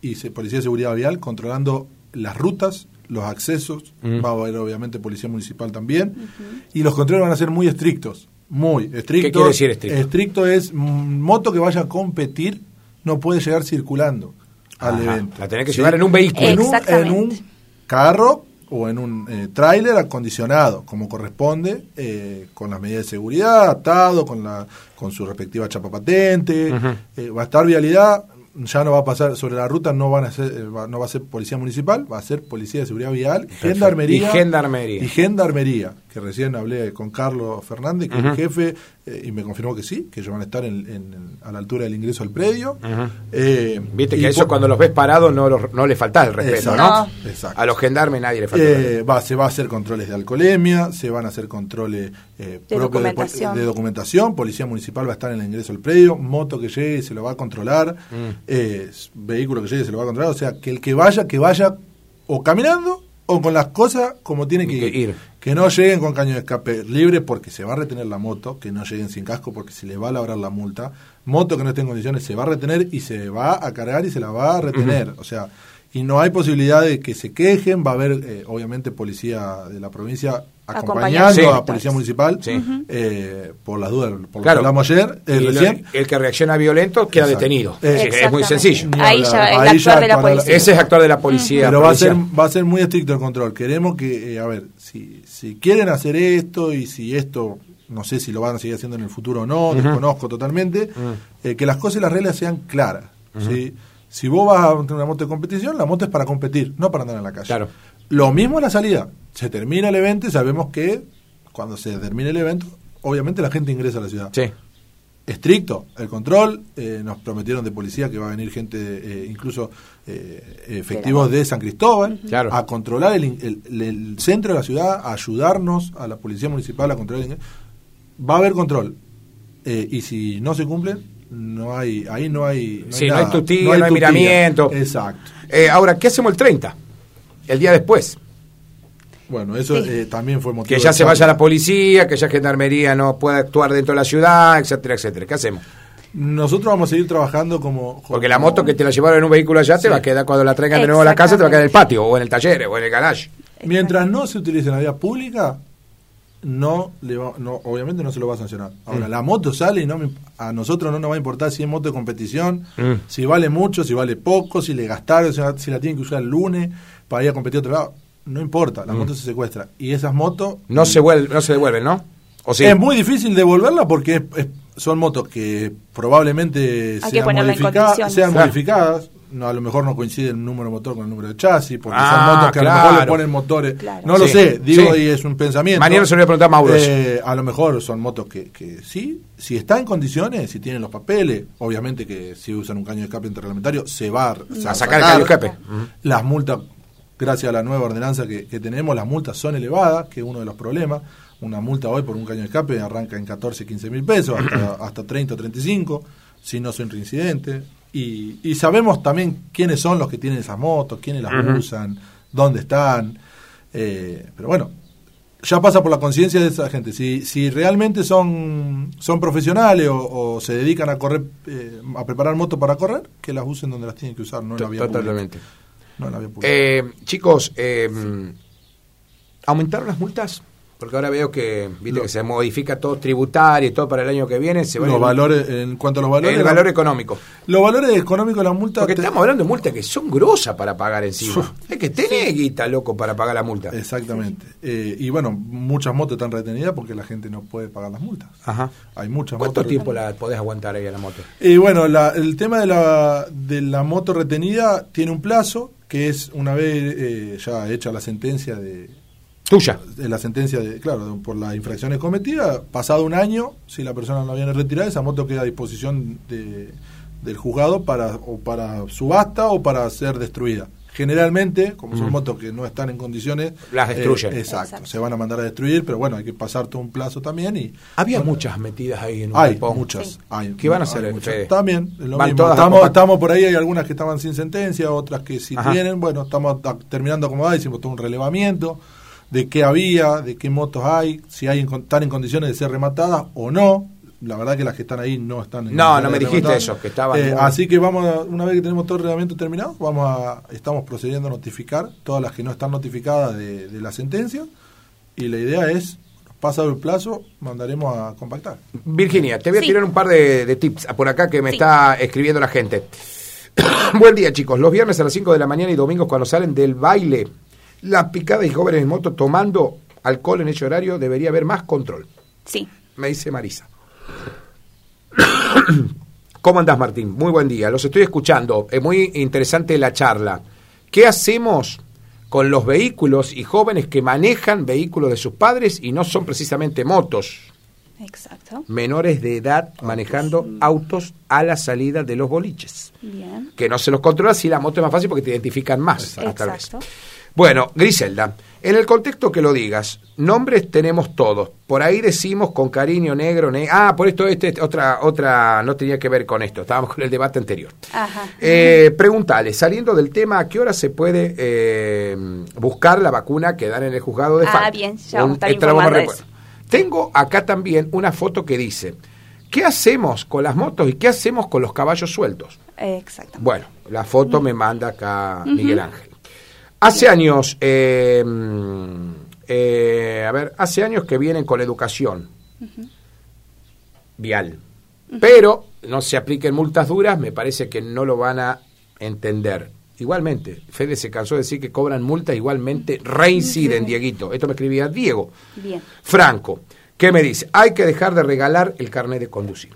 y se- policía de seguridad vial controlando las rutas, los accesos. Mm. Va a haber obviamente policía municipal también. Y los controles van a ser muy estrictos. Muy estrictos. quiere decir estricto? Estricto es mm, moto que vaya a competir no puede llegar circulando al Ajá, evento. la tenés que llevar en un vehículo. En un, Exactamente. en un carro o en un eh, tráiler acondicionado, como corresponde, eh, con las medidas de seguridad, atado, con la con su respectiva chapa patente. Eh, va a estar vialidad, ya no va a pasar sobre la ruta, no van a ser, eh, va- no va a ser policía municipal, va a ser policía de seguridad vial, gendarmería. Y gendarmería. Y gendarmería, que recién hablé con Carlos Fernández, que es el jefe, eh, y me confirmó que sí, que ellos van a estar en- en- a la altura del ingreso al predio. Eh, Viste que eso cuando los ves parados no, los- no le falta el respeto, Exacto, ¿no? Exacto. A los gendarmes nadie le falta Eh, va, se va a hacer controles de alcoholemia, se van a hacer controles eh, De documentación. de documentación, policía municipal va a estar en el ingreso al predio, moto que llegue se lo va a controlar, Mm. eh, vehículo que llegue se lo va a controlar, o sea, que el que vaya, que vaya o caminando o con las cosas como tiene que, Que ir. Que no lleguen con caño de escape libre porque se va a retener la moto, que no lleguen sin casco porque se les va a labrar la multa. Moto que no esté en condiciones se va a retener y se va a cargar y se la va a retener. O sea, y no hay posibilidad de que se quejen, va a haber eh, obviamente policía de la provincia acompañando Acompañando. a Sí. policía municipal Sí. eh, por las dudas, por lo Claro. que hablamos ayer, eh, lo- recién. el que reacciona violento queda Exacto. detenido. Eh, Sí, es muy sencillo. Ni Ahí hablar. ya el Ahí actuar ya de la para la- policía. Ese es actuar de la policía. Pero va a, ser, va a ser muy estricto el control. Queremos que, eh, a ver, si, si quieren hacer esto y si esto, no sé si lo van a seguir haciendo en el futuro o no, desconozco totalmente, eh, que las cosas y las reglas sean claras. ¿sí? Si vos vas a tener una moto de competición, la moto es para competir, no para andar en la calle. Claro. Lo mismo en la salida. Se termina el evento y sabemos que cuando se termine el evento, obviamente la gente ingresa a la ciudad Sí. estricto el control. eh, nos prometieron de policía que va a venir gente, eh, incluso eh, efectivos de San Cristóbal, Claro. a controlar el, el- el centro de la ciudad, a ayudarnos a la policía municipal a controlar el ingreso. Va a haber control. eh, y si no se cumplen, no hay, ahí no hay, sí, no hay tutía, no hay, miramiento. Exacto. Eh, ahora, ¿qué hacemos el 30? El día después. Bueno, eso eh, también fue motivo. Que ya se vaya la policía, que ya Gendarmería no pueda actuar dentro de la ciudad, etcétera, etcétera. ¿Qué hacemos? Nosotros vamos a seguir trabajando como... Porque la moto que te la llevaron en un vehículo allá te va a quedar cuando la traigan de nuevo a la casa, te va a quedar en el patio, o en el taller, o en el garage. Mientras no se utilice en la vía pública, no le no, obviamente no se lo va a sancionar. Ahora, mm. la moto sale y no a nosotros no nos va a importar si es moto de competición, mm. si vale mucho, si vale poco, si le gastaron, si, la tienen que usar el lunes para ir a competir a otro lado. No importa, la mm. moto se secuestra. Y esas motos... No, se, vuelve, no se devuelven, ¿no? ¿O Es muy difícil devolverla porque son motos que probablemente sean, sean modificadas no, a lo mejor no coincide el número de motor con el número de chasis, porque son ah, motos que a lo mejor le ponen motores. No lo sé, digo, y es un pensamiento. Mañana se lo voy a preguntar a Mauro. Eh, a lo mejor son motos que, que sí, si está en condiciones, si tienen los papeles, obviamente que si usan un caño de escape interreglamentario, se va a, sacar, el caño de escape. Las multas, gracias a la nueva ordenanza que, tenemos, las multas son elevadas, que es uno de los problemas. Una multa hoy por un caño de escape arranca en 14, 15 mil pesos, hasta, <clears throat> hasta 30 o 35, si no son reincidentes y, sabemos también quiénes son los que tienen esas motos, quiénes las usan, dónde están. Eh, pero bueno, ya pasa por la conciencia de esa gente. Si, si realmente son, son profesionales o, se dedican a correr, eh, a preparar motos para correr, que las usen donde las tienen que usar, no en la vía Totalmente. No la eh, chicos, ¿aumentaron las multas? Porque ahora veo que, viste, que se modifica todo tributario y todo para el año que viene. Se los valores, en cuanto a los valores. El valor económico. Los valores económicos de las multas. Porque estamos hablando de multas que son grosas para pagar encima. Hay que tener guita, loco, para pagar la multa. Exactamente. Eh, y bueno, muchas motos están retenidas porque la gente no puede pagar las multas. Ajá. Hay muchas ¿Cuánto tiempo la podés aguantar ahí a la moto? Y bueno, el tema de la, de la moto retenida tiene un plazo que es una vez eh, ya hecha la sentencia de Tuya. La sentencia, de, claro, por las infracciones cometidas, pasado un año, si la persona no viene retirada, esa moto queda a disposición de, del juzgado para, o para subasta o para ser destruida. Generalmente, como son motos que no están en condiciones... Las destruyen. Eh, exacto, se van a mandar a destruir, pero bueno, hay que pasar todo un plazo también y... Había muchas metidas ahí en un Hay, muchas. Hay, ¿Qué van a hacer? Ustedes? También, lo mismo. Estamos, estamos, por ahí, hay algunas que estaban sin sentencia, otras que sí tienen. Bueno, estamos terminando acomodar, hicimos todo un relevamiento de qué había, de qué motos hay, si hay están en condiciones de ser rematadas o no. La verdad que las que están ahí no están en No, no me dijiste eso, que estaban. Eh, así que vamos, una vez que tenemos todo el reglamento terminado, vamos a, estamos procediendo a notificar todas las que no están notificadas de, la sentencia y la idea es pasado el plazo, mandaremos a compactar. Virginia, te voy a tirar un par de, tips por acá que me está escribiendo la gente. <coughs> Buen día, chicos. Los viernes a las 5 de la mañana y domingos, cuando salen del baile, la picada y jóvenes en moto tomando alcohol en ese horario debería haber más control. Sí. Me dice Marisa. <coughs> ¿Cómo andás, Martín? Muy buen día. Los estoy escuchando. Es muy interesante la charla. ¿Qué hacemos con los vehículos y jóvenes que manejan vehículos de sus padres y no son precisamente motos? Exacto. Menores de edad manejando autos a la salida de los boliches. Bien. Que no se los controla si la moto es más fácil porque te identifican más. Exacto. Bueno, Griselda, en el contexto que lo digas, nombres tenemos todos. Por ahí decimos con cariño negro, ah, por esto este, otra otra no tenía que ver con esto. Estábamos con el debate anterior. Ajá. Eh, preguntale, saliendo del tema, ¿a qué hora se puede eh, buscar la vacuna que dan en el juzgado de Ah, bien, ya vamos a estar Tengo acá también una foto que dice, ¿qué hacemos con las motos y qué hacemos con los caballos sueltos? Exacto. Bueno, la foto me manda acá Miguel Ángel. Hace años, eh, eh, a ver, hace años que vienen con educación vial, pero no se apliquen multas duras, me parece que no lo van a entender. Igualmente, Fede se cansó de decir que cobran multas, igualmente reinciden, Dieguito. Esto me escribía Diego. Bien. Franco, ¿qué me dice? Hay que dejar de regalar el carnet de conducir.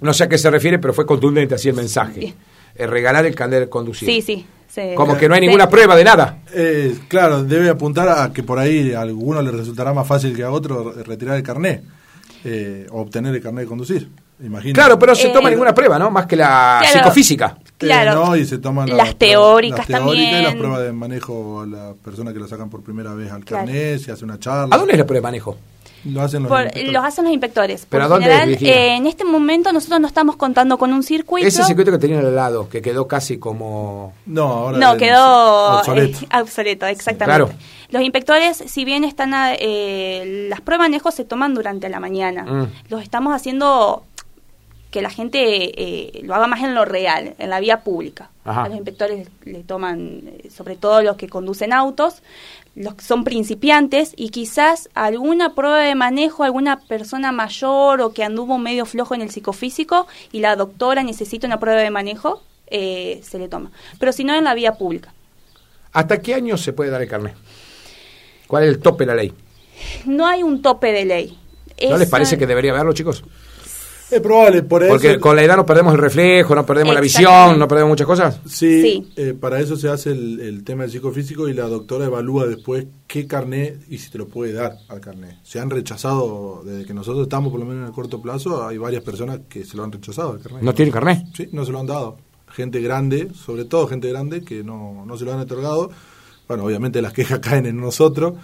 No sé a qué se refiere, pero fue contundente así el mensaje. Eh, regalar el carnet de conducir. Sí, sí. Como que no hay ninguna prueba de nada. Eh, claro, debe apuntar a que por ahí a alguno le resultará más fácil que a otro retirar el carnet eh, o obtener el carnet de conducir. Imagino. Claro, pero no se toma eh, ninguna prueba, ¿no? Más que la psicofísica. Claro. no, y se toman las, teóricas, las también. y las pruebas de manejo a las personas que lo sacan por primera vez al carnet, se hace una charla. ¿A dónde es la prueba de manejo? Lo hacen los Por- inspectores. los hacen los inspectores. ¿Pero Por a general, eh, en este momento nosotros no estamos contando con un circuito. Ese circuito que tenían al lado, que quedó casi como... No, ahora No, quedó obsoleto. eh, obsoleto, exactamente. Claro. Los inspectores, si bien están a- eh, las pruebas de manejo se toman durante la mañana, Mm. los estamos haciendo que la gente eh, lo haga más en lo real, en la vía pública. Ajá. A los inspectores le toman, eh, sobre todo los que conducen autos, los que son principiantes y quizás alguna prueba de manejo, alguna persona mayor o que anduvo medio flojo en el psicofísico y la doctora necesita una prueba de manejo, eh, se le toma. Pero si no, en la vía pública. ¿Hasta qué año se puede dar el carnet? ¿Cuál es el tope de la ley? No hay un tope de ley. ¿No les parece que debería haberlo, chicos? Es probable, por eso. Porque con la edad no perdemos el reflejo, no perdemos la visión, no perdemos muchas cosas. Sí, Sí. eh, para eso se hace el, el tema del psicofísico y la doctora evalúa después qué carnet y si te lo puede dar al carnet. Se han rechazado, desde que nosotros estamos por lo menos en el corto plazo, hay varias personas que se lo han rechazado al carnet. ¿No tiene carnet? Sí, no se lo han dado. Gente grande, sobre todo gente grande, que no, no se lo han otorgado. Bueno, obviamente las quejas <laughs> caen en nosotros.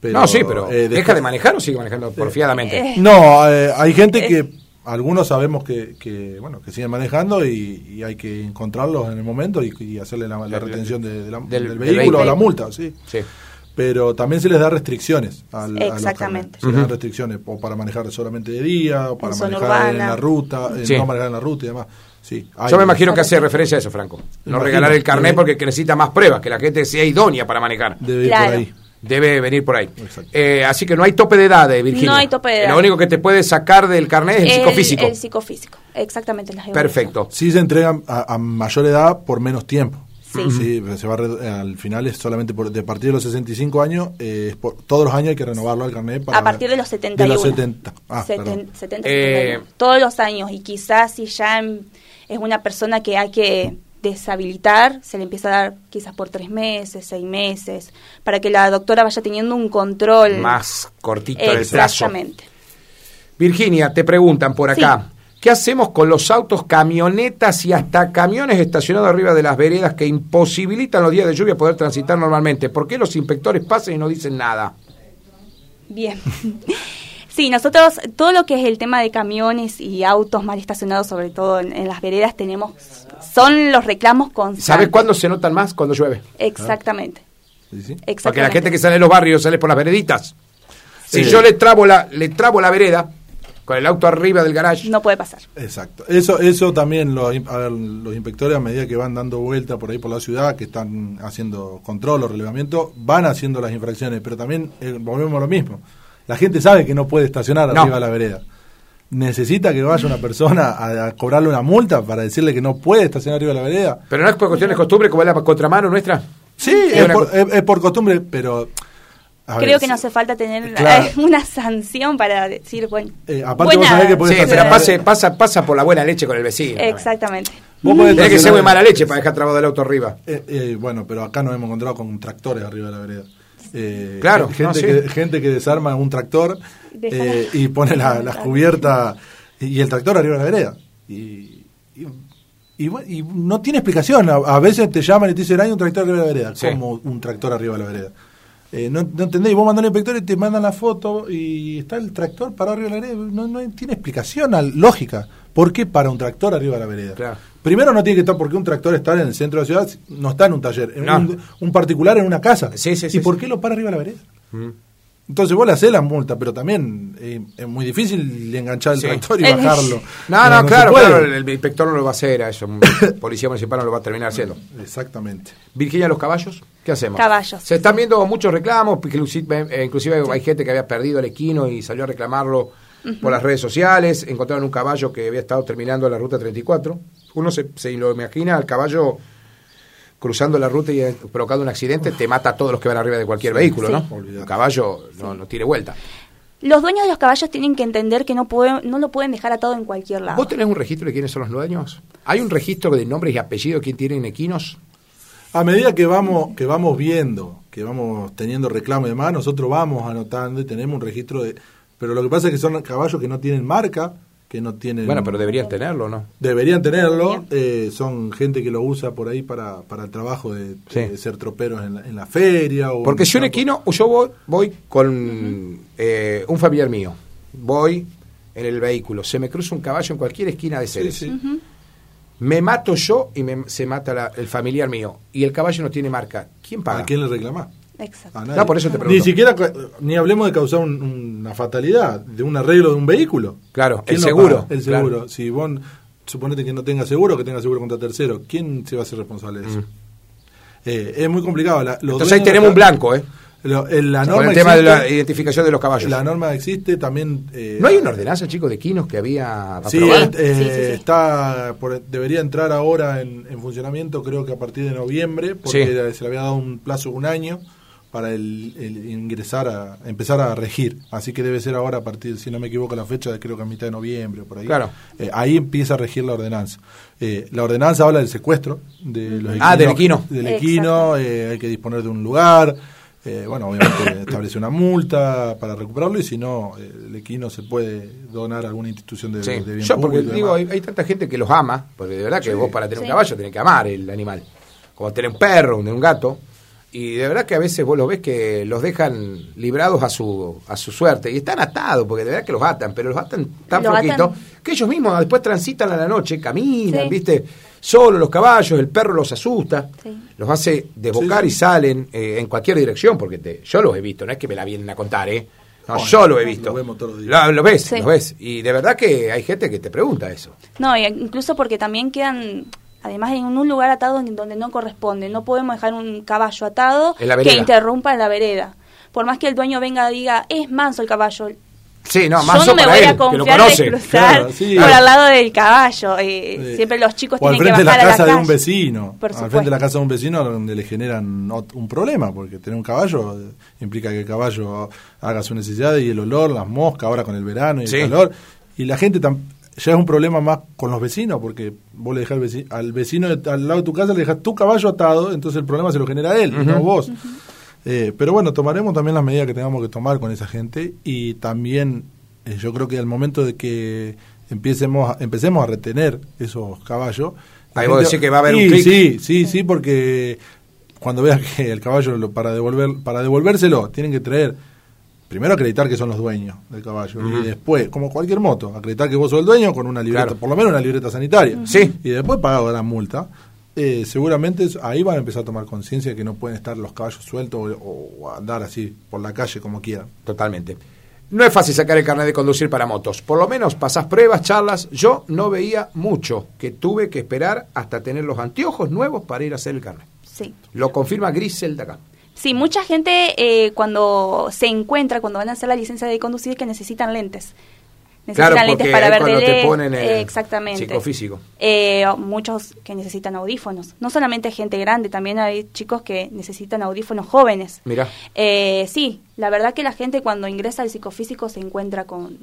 Pero, no, sí, pero eh, ¿deja de manejar o sigue manejando porfiadamente? Eh, No, eh, hay gente que algunos sabemos que, que, bueno que siguen manejando y, y hay que encontrarlos en el momento y, y hacerle la, retención de- de la- del- vehículo o la multa, sí. Sí. Pero también se les da restricciones al, a los Exactamente. Se les dan restricciones o para manejar solamente de día o para En manejar en la ruta, eh, Sí. no manejar en la ruta y demás. Sí, hay- Yo me imagino que hace referencia a eso, Franco. No Imagino. regalar el carnet porque que necesita más pruebas, que la gente sea idónea para manejar. debe ir Claro. por ahí. Debe venir por ahí. Eh, así que no hay tope de edad, de Virginia. No hay tope de edad. Lo único que te puede sacar del carnet es el, psicofísico. El psicofísico, exactamente. Perfecto. Sí se entregan a, a mayor edad por menos tiempo. Sí. se va a al final es solamente por, de a partir de los 65 años, eh, es por, todos los años hay que renovarlo al carnet. Para, a partir de los 71. De los 70. Ah, Seten- perdón. 70, Eh, 71. Todos los años. Y quizás si ya es una persona que hay que deshabilitar, se le empieza a dar quizás por tres meses, seis meses, para que la doctora vaya teniendo un control. Más cortito del plazo. Exactamente. Virginia, te preguntan por acá. ¿Qué hacemos con los autos, camionetas y hasta camiones estacionados arriba de las veredas que imposibilitan los días de lluvia poder transitar normalmente? ¿Por qué los inspectores pasan y no dicen nada? Bien. <laughs> Sí, nosotros todo lo que es el tema de camiones y autos mal estacionados, sobre todo en, en las veredas, tenemos, son los reclamos constantes. ¿Sabes cuándo se notan más? Cuando llueve. Exactamente. Sí, sí. Porque la Exactamente. gente que sale de los barrios sale por las vereditas. Si yo le trabo la, le trabo la vereda con el auto arriba del garage, No puede pasar. Exacto. Eso, eso también lo- a ver, los inspectores a medida que van dando vuelta por ahí por la ciudad, que están haciendo control o relevamiento, van haciendo las infracciones, pero también eh, volvemos a lo mismo. La gente sabe que no puede estacionar No. arriba de la vereda. Necesita que vaya una persona a, a cobrarle una multa para decirle que no puede estacionar arriba de la vereda. pero no es por cuestión de costumbre como es la contramano nuestra. Sí, Es una por, co- es- es por costumbre, pero... a ver, Creo que no hace falta tener Claro. <laughs> una sanción para decir, bueno. Eh, aparte vos buena- sabés que podés Sí, pero estacionar- pase, pasa, pasa por la buena leche con el vecino. Exactamente. Vos podés Tiene que ser muy mala leche para dejar trabado el auto arriba. Eh, eh, bueno, pero acá nos hemos encontrado con tractores arriba de la vereda. Eh, Claro, gente, no, sí. que, gente que desarma un tractor eh, la- y pone la, las cubiertas y el tractor arriba de la vereda. Y, y, y bueno, y no tiene explicación. A, a veces te llaman y te dicen, hay un tractor arriba de la vereda. Sí. como un tractor arriba de la vereda? Eh, no, no entendés, y vos mandás al inspector y te mandan la foto y está el tractor parado arriba de la vereda. No, no tiene explicación al- lógica. ¿Por qué para un tractor arriba de la vereda? Claro. Primero no tiene que estar porque un tractor está en el centro de la ciudad, no está en un taller, en No. un, un particular en una casa. Sí, sí, sí, ¿Y por sí. qué lo para arriba de la vereda? Mm. Entonces vos le hacés la multa, pero también eh, es muy difícil enganchar el Sí. tractor y El- bajarlo. No, no, se claro, puede. claro, el, el inspector no lo va a hacer, a eso, un <coughs> policía municipal no lo va a terminar haciendo. Exactamente. Virginia, los caballos, ¿qué hacemos? Caballos. Se están viendo muchos reclamos, inclusive, eh, inclusive hay gente que había perdido el equino y salió a reclamarlo por las redes sociales, encontraron un caballo que había estado terminando la ruta 34. Uno se, se lo imagina al caballo cruzando la ruta y eh, provocando un accidente, te mata a todos los que van arriba de cualquier vehículo, Sí. ¿no? Un caballo no, no tiene vuelta. Los dueños de los caballos tienen que entender que no, pueden, no lo pueden dejar atado en cualquier lado. ¿Vos tenés un registro de quiénes son los dueños? ¿Hay un registro de nombres y apellidos de quién tienen equinos? A medida que vamos, que vamos viendo, que vamos teniendo reclamo y demás, nosotros vamos anotando y tenemos un registro de... Pero lo que pasa es que son caballos que no tienen marca, que no tienen... Bueno, pero deberían tenerlo, ¿no? Deberían tenerlo, eh, son gente que lo usa por ahí para, para el trabajo de, Sí. de ser troperos en la, en la feria. O Porque en si un campo. equino, yo voy, voy con eh, un familiar mío, voy en el vehículo, se me cruza un caballo en cualquier esquina de Sí, Ceres. Me mato yo y me- se mata la- el familiar mío. Y el caballo no tiene marca. ¿Quién paga? ¿A quién le reclamás? Exacto. A nadie. No, por eso te pregunto. Ni siquiera, ni hablemos de causar un- una fatalidad, de un arreglo de un vehículo. Claro, ¿Quién el seguro, paga? El claro. seguro. Si vos, suponete que no tenga seguro, que tenga seguro contra tercero, ¿quién se va a hacer responsable de eso? Eh, es muy complicado. La, los Mm. Entonces ahí tenemos un blanco, ¿eh? Lo- el- la Con norma el tema de la identificación de los caballos. La norma existe también. eh, ¿No hay una ordenanza, chicos, de quinos que había Sí, eh, Sí, sí, sí. está por- debería entrar ahora en, en funcionamiento, creo que a partir de noviembre, porque se le había dado un plazo de un año para el, el ingresar a empezar a regir. Así que debe ser ahora a partir, si no me equivoco, la fecha, creo que a mitad de noviembre o por ahí. Claro. Eh, ahí empieza a regir la ordenanza. Eh, la ordenanza habla del secuestro de los Ah, del equino. Del equino, eh, hay que disponer de un lugar. eh, bueno, obviamente <coughs> establece una multa para recuperarlo y si no, eh, el equino se puede donar a alguna institución de, Sí. de bien Yo, porque público digo, hay, hay tanta gente que los ama, porque de verdad que vos para tener un caballo tenés que amar el animal. Como tener un perro, un gato. Y de verdad que a veces vos lo ves que los dejan librados a su, a su suerte. Y están atados, porque de verdad que los atan, pero los atan tan Los atan. que ellos mismos después transitan a la noche, caminan, Sí. ¿viste? Solo los caballos, el perro los asusta, Sí. los hace desbocar Sí, y salen eh, en cualquier dirección, porque te, yo los he visto, no es que me la vienen a contar, ¿eh? No, Bueno, yo lo he visto. lo vemos todos los días. Lo, lo ves, Sí. lo ves. Y de verdad que hay gente que te pregunta eso. No, y incluso porque también quedan, además en un lugar atado en donde no corresponde. No podemos dejar un caballo atado la que interrumpa en la vereda. Por más que el dueño venga y diga, es manso el caballo. Sí, no, Yo más no me para voy él, a confiar conoce. de cruzar Claro, sí. por al lado del caballo. eh, Eh, siempre los chicos o tienen que frente de bajar la a la casa calle. de un vecino Por al frente de la casa de un vecino donde le generan un problema porque tener un caballo eh, implica que el caballo haga su necesidad y el olor las moscas ahora con el verano y Sí. el calor y la gente tam- ya es un problema más con los vecinos porque vos le dejás al vecino, al vecino de- al lado de tu casa le dejas tu caballo atado entonces el problema se lo genera él y no vos Eh, pero bueno, tomaremos también las medidas que tengamos que tomar con esa gente y también eh, yo creo que al momento de que empiecemos a- empecemos a retener esos caballos. Ahí vos decís que va a haber un Sí, clic. Sí, sí, sí, porque cuando veas que el caballo lo- para devolver para devolvérselo tienen que traer primero acreditar que son los dueños del caballo y después, como cualquier moto, acreditar que vos sos el dueño con una libreta, Claro. por lo menos una libreta sanitaria. Sí. Y después pagar la multa. eh, seguramente ahí van a empezar a tomar conciencia de que no pueden estar los caballos sueltos o, o andar así por la calle como quieran. Totalmente. No es fácil sacar el carnet de conducir para motos. Por lo menos pasás pruebas, charlas. Yo no veía mucho, que tuve que esperar hasta tener los anteojos nuevos para ir a hacer el carnet. Sí. Lo confirma Grisel de acá. Sí, mucha gente eh, cuando se encuentra, cuando van a hacer la licencia de conducir, que necesitan lentes. Necesitan Claro, lentes para ver de te lejos. ponen el Eh, exactamente. psicofísico. Eh, muchos que necesitan audífonos. No solamente gente grande, también hay chicos que necesitan audífonos jóvenes. Mirá. Eh, sí, la verdad que la gente cuando ingresa al psicofísico se encuentra con,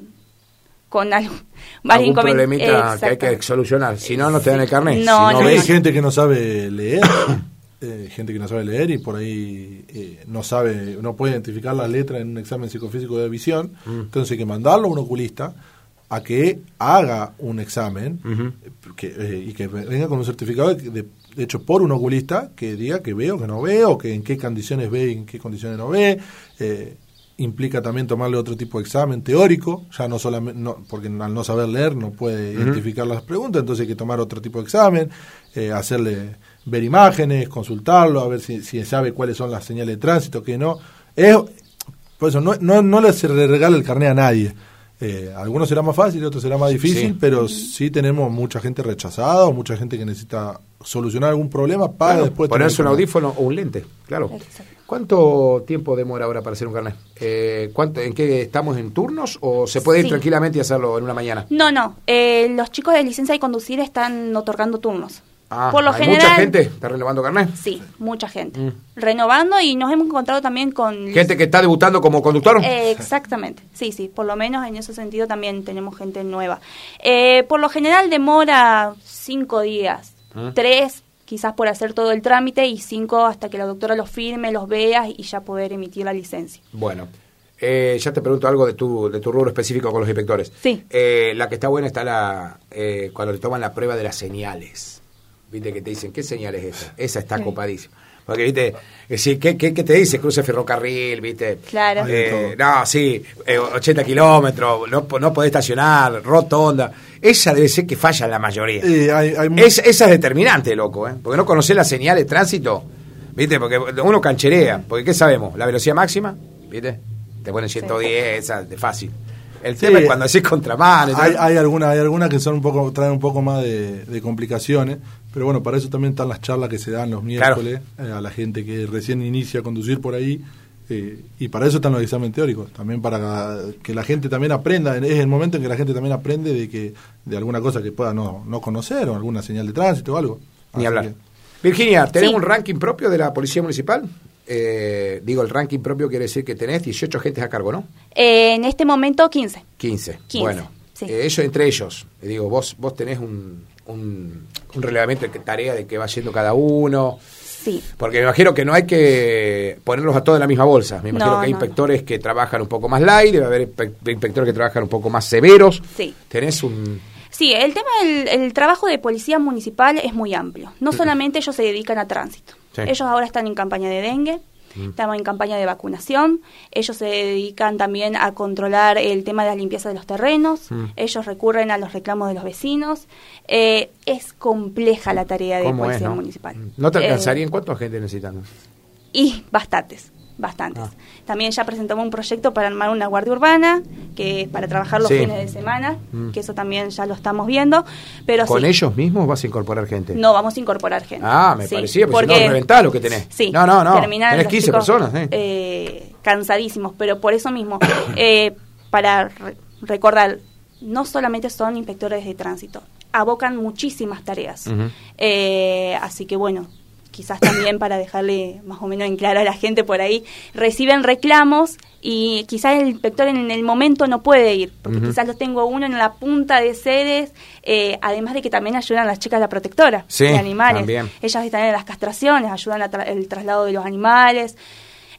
con algo, <laughs> varios Algún problemita que hay que solucionar. Si no, no te dan el carnet. No, Si no, Hay ves- gente que no sabe leer, <coughs> eh, gente que no sabe leer y por ahí eh, no sabe, no puede identificar las letras en un examen psicofísico de visión, Mm. entonces hay que mandarlo a un oculista a que haga un examen que, eh, y que venga con un certificado de, de- hecho por un oculista que diga que veo, que no veo, que en qué condiciones ve y en qué condiciones no ve. eh, implica también tomarle otro tipo de examen teórico, ya no solamente, no, porque al no saber leer no puede identificar las preguntas, entonces hay que tomar otro tipo de examen, eh, hacerle ver imágenes, consultarlo, a ver si, si sabe cuáles son las señales de tránsito, que no. Es, por eso, no, no, no le se le regala el carnet a nadie. Eh, algunos será más fácil, otros será más difícil, Sí. pero sí tenemos mucha gente rechazada o mucha gente que necesita solucionar algún problema para Claro, después ponerse un audífono o un lente, claro. Exacto. ¿Cuánto tiempo demora ahora para hacer un carnet? Eh, ¿cuánto, ¿En qué estamos en turnos o se puede ir tranquilamente y hacerlo en una mañana? No, no. eh, los chicos de licencia de conducir están otorgando turnos. Ah, Por lo ¿hay general. mucha gente está renovando carnet. Sí, mucha gente. Mm. Renovando y nos hemos encontrado también con... Gente que está debutando como conductor. Eh, exactamente, sí, sí, por lo menos en ese sentido también tenemos gente nueva. Eh, por lo general demora cinco días, Ah. tres quizás por hacer todo el trámite y cinco hasta que la doctora los firme, los vea y ya poder emitir la licencia. Bueno, Eh, ya te pregunto algo de tu, de tu rubro específico con los inspectores. Sí. Eh, la que está buena está la eh, cuando te toman la prueba de las señales. Viste que te dicen, ¿qué señal es esa? Esa está Sí. copadísima. Porque, viste, sí, ¿qué, qué, qué te dice? Cruce ferrocarril, viste. Claro. Eh, no, sí, eh, 80 kilómetros, no, no podés estacionar, rotonda. Esa debe ser que falla la mayoría. Eh, hay, hay mu- Es- esa es determinante, loco, ¿eh? Porque no conocés la señal de tránsito, ¿viste? Porque uno cancherea. Porque, ¿qué sabemos? La velocidad máxima, ¿viste? Te ponen 110, esa de fácil. El Sí. tema es cuando decís contramano. hay, hay algunas hay algunas que son un poco traen un poco más de, de complicaciones pero bueno para eso también están las charlas que se dan los miércoles eh, a la gente que recién inicia a conducir por ahí eh, y para eso están los exámenes teóricos también para que la gente también aprenda es el momento en que la gente también aprende de que de alguna cosa que pueda no, no conocer o alguna señal de tránsito o algo Ni Así hablar. que- Virginia, ¿tenés Sí. un ranking propio de la Policía Municipal? Eh, digo, el ranking propio quiere decir que tenés 18 agentes a cargo, ¿no? Eh, en este momento 15. 15. 15, Bueno, sí. eh, ellos, entre ellos, digo, vos, vos tenés un, un, un relevamiento de qué tarea de qué va haciendo cada uno. Sí. Porque me imagino que no hay que ponerlos a todos en la misma bolsa. Me imagino No, que hay no, no. inspectores que trabajan un poco más light, debe haber inspe- inspectores que trabajan un poco más severos. Sí. Tenés un... Sí, el tema del el trabajo de policía municipal es muy amplio. No solamente ellos se dedican a tránsito. Sí. Ellos ahora están en campaña de dengue, estamos en campaña de vacunación. Ellos se dedican también a controlar el tema de la limpieza de los terrenos. Mm. Ellos recurren a los reclamos de los vecinos. Eh, es compleja la tarea de ¿Cómo es, policía no? municipal. ¿No te Eh, alcanzarían? ¿Cuántos agentes necesitan? y bastantes, bastantes. Ah. También ya presentamos un proyecto para armar una guardia urbana, que es para trabajar los Sí. fines de semana, Mm. que eso también ya lo estamos viendo. Pero ¿Con sí, ellos mismos vas a incorporar gente? no vamos a incorporar gente. Ah, me Sí, parecía, porque si no, reventás lo que tenés. Sí, No, no, no, tenés los 15 chicos, personas, ¿eh? eh, cansadísimos, pero por eso mismo, <coughs> eh, para re- recordar, no solamente son inspectores de tránsito, abocan muchísimas tareas. Eh, así que bueno, quizás también para dejarle más o menos en claro a la gente por ahí, reciben reclamos y quizás el inspector en el momento no puede ir, porque quizás lo tengo uno en la punta de sedes, eh, además de que también ayudan las chicas de la protectora Sí, de animales. también. Ellas están en las castraciones, ayudan al el traslado de los animales.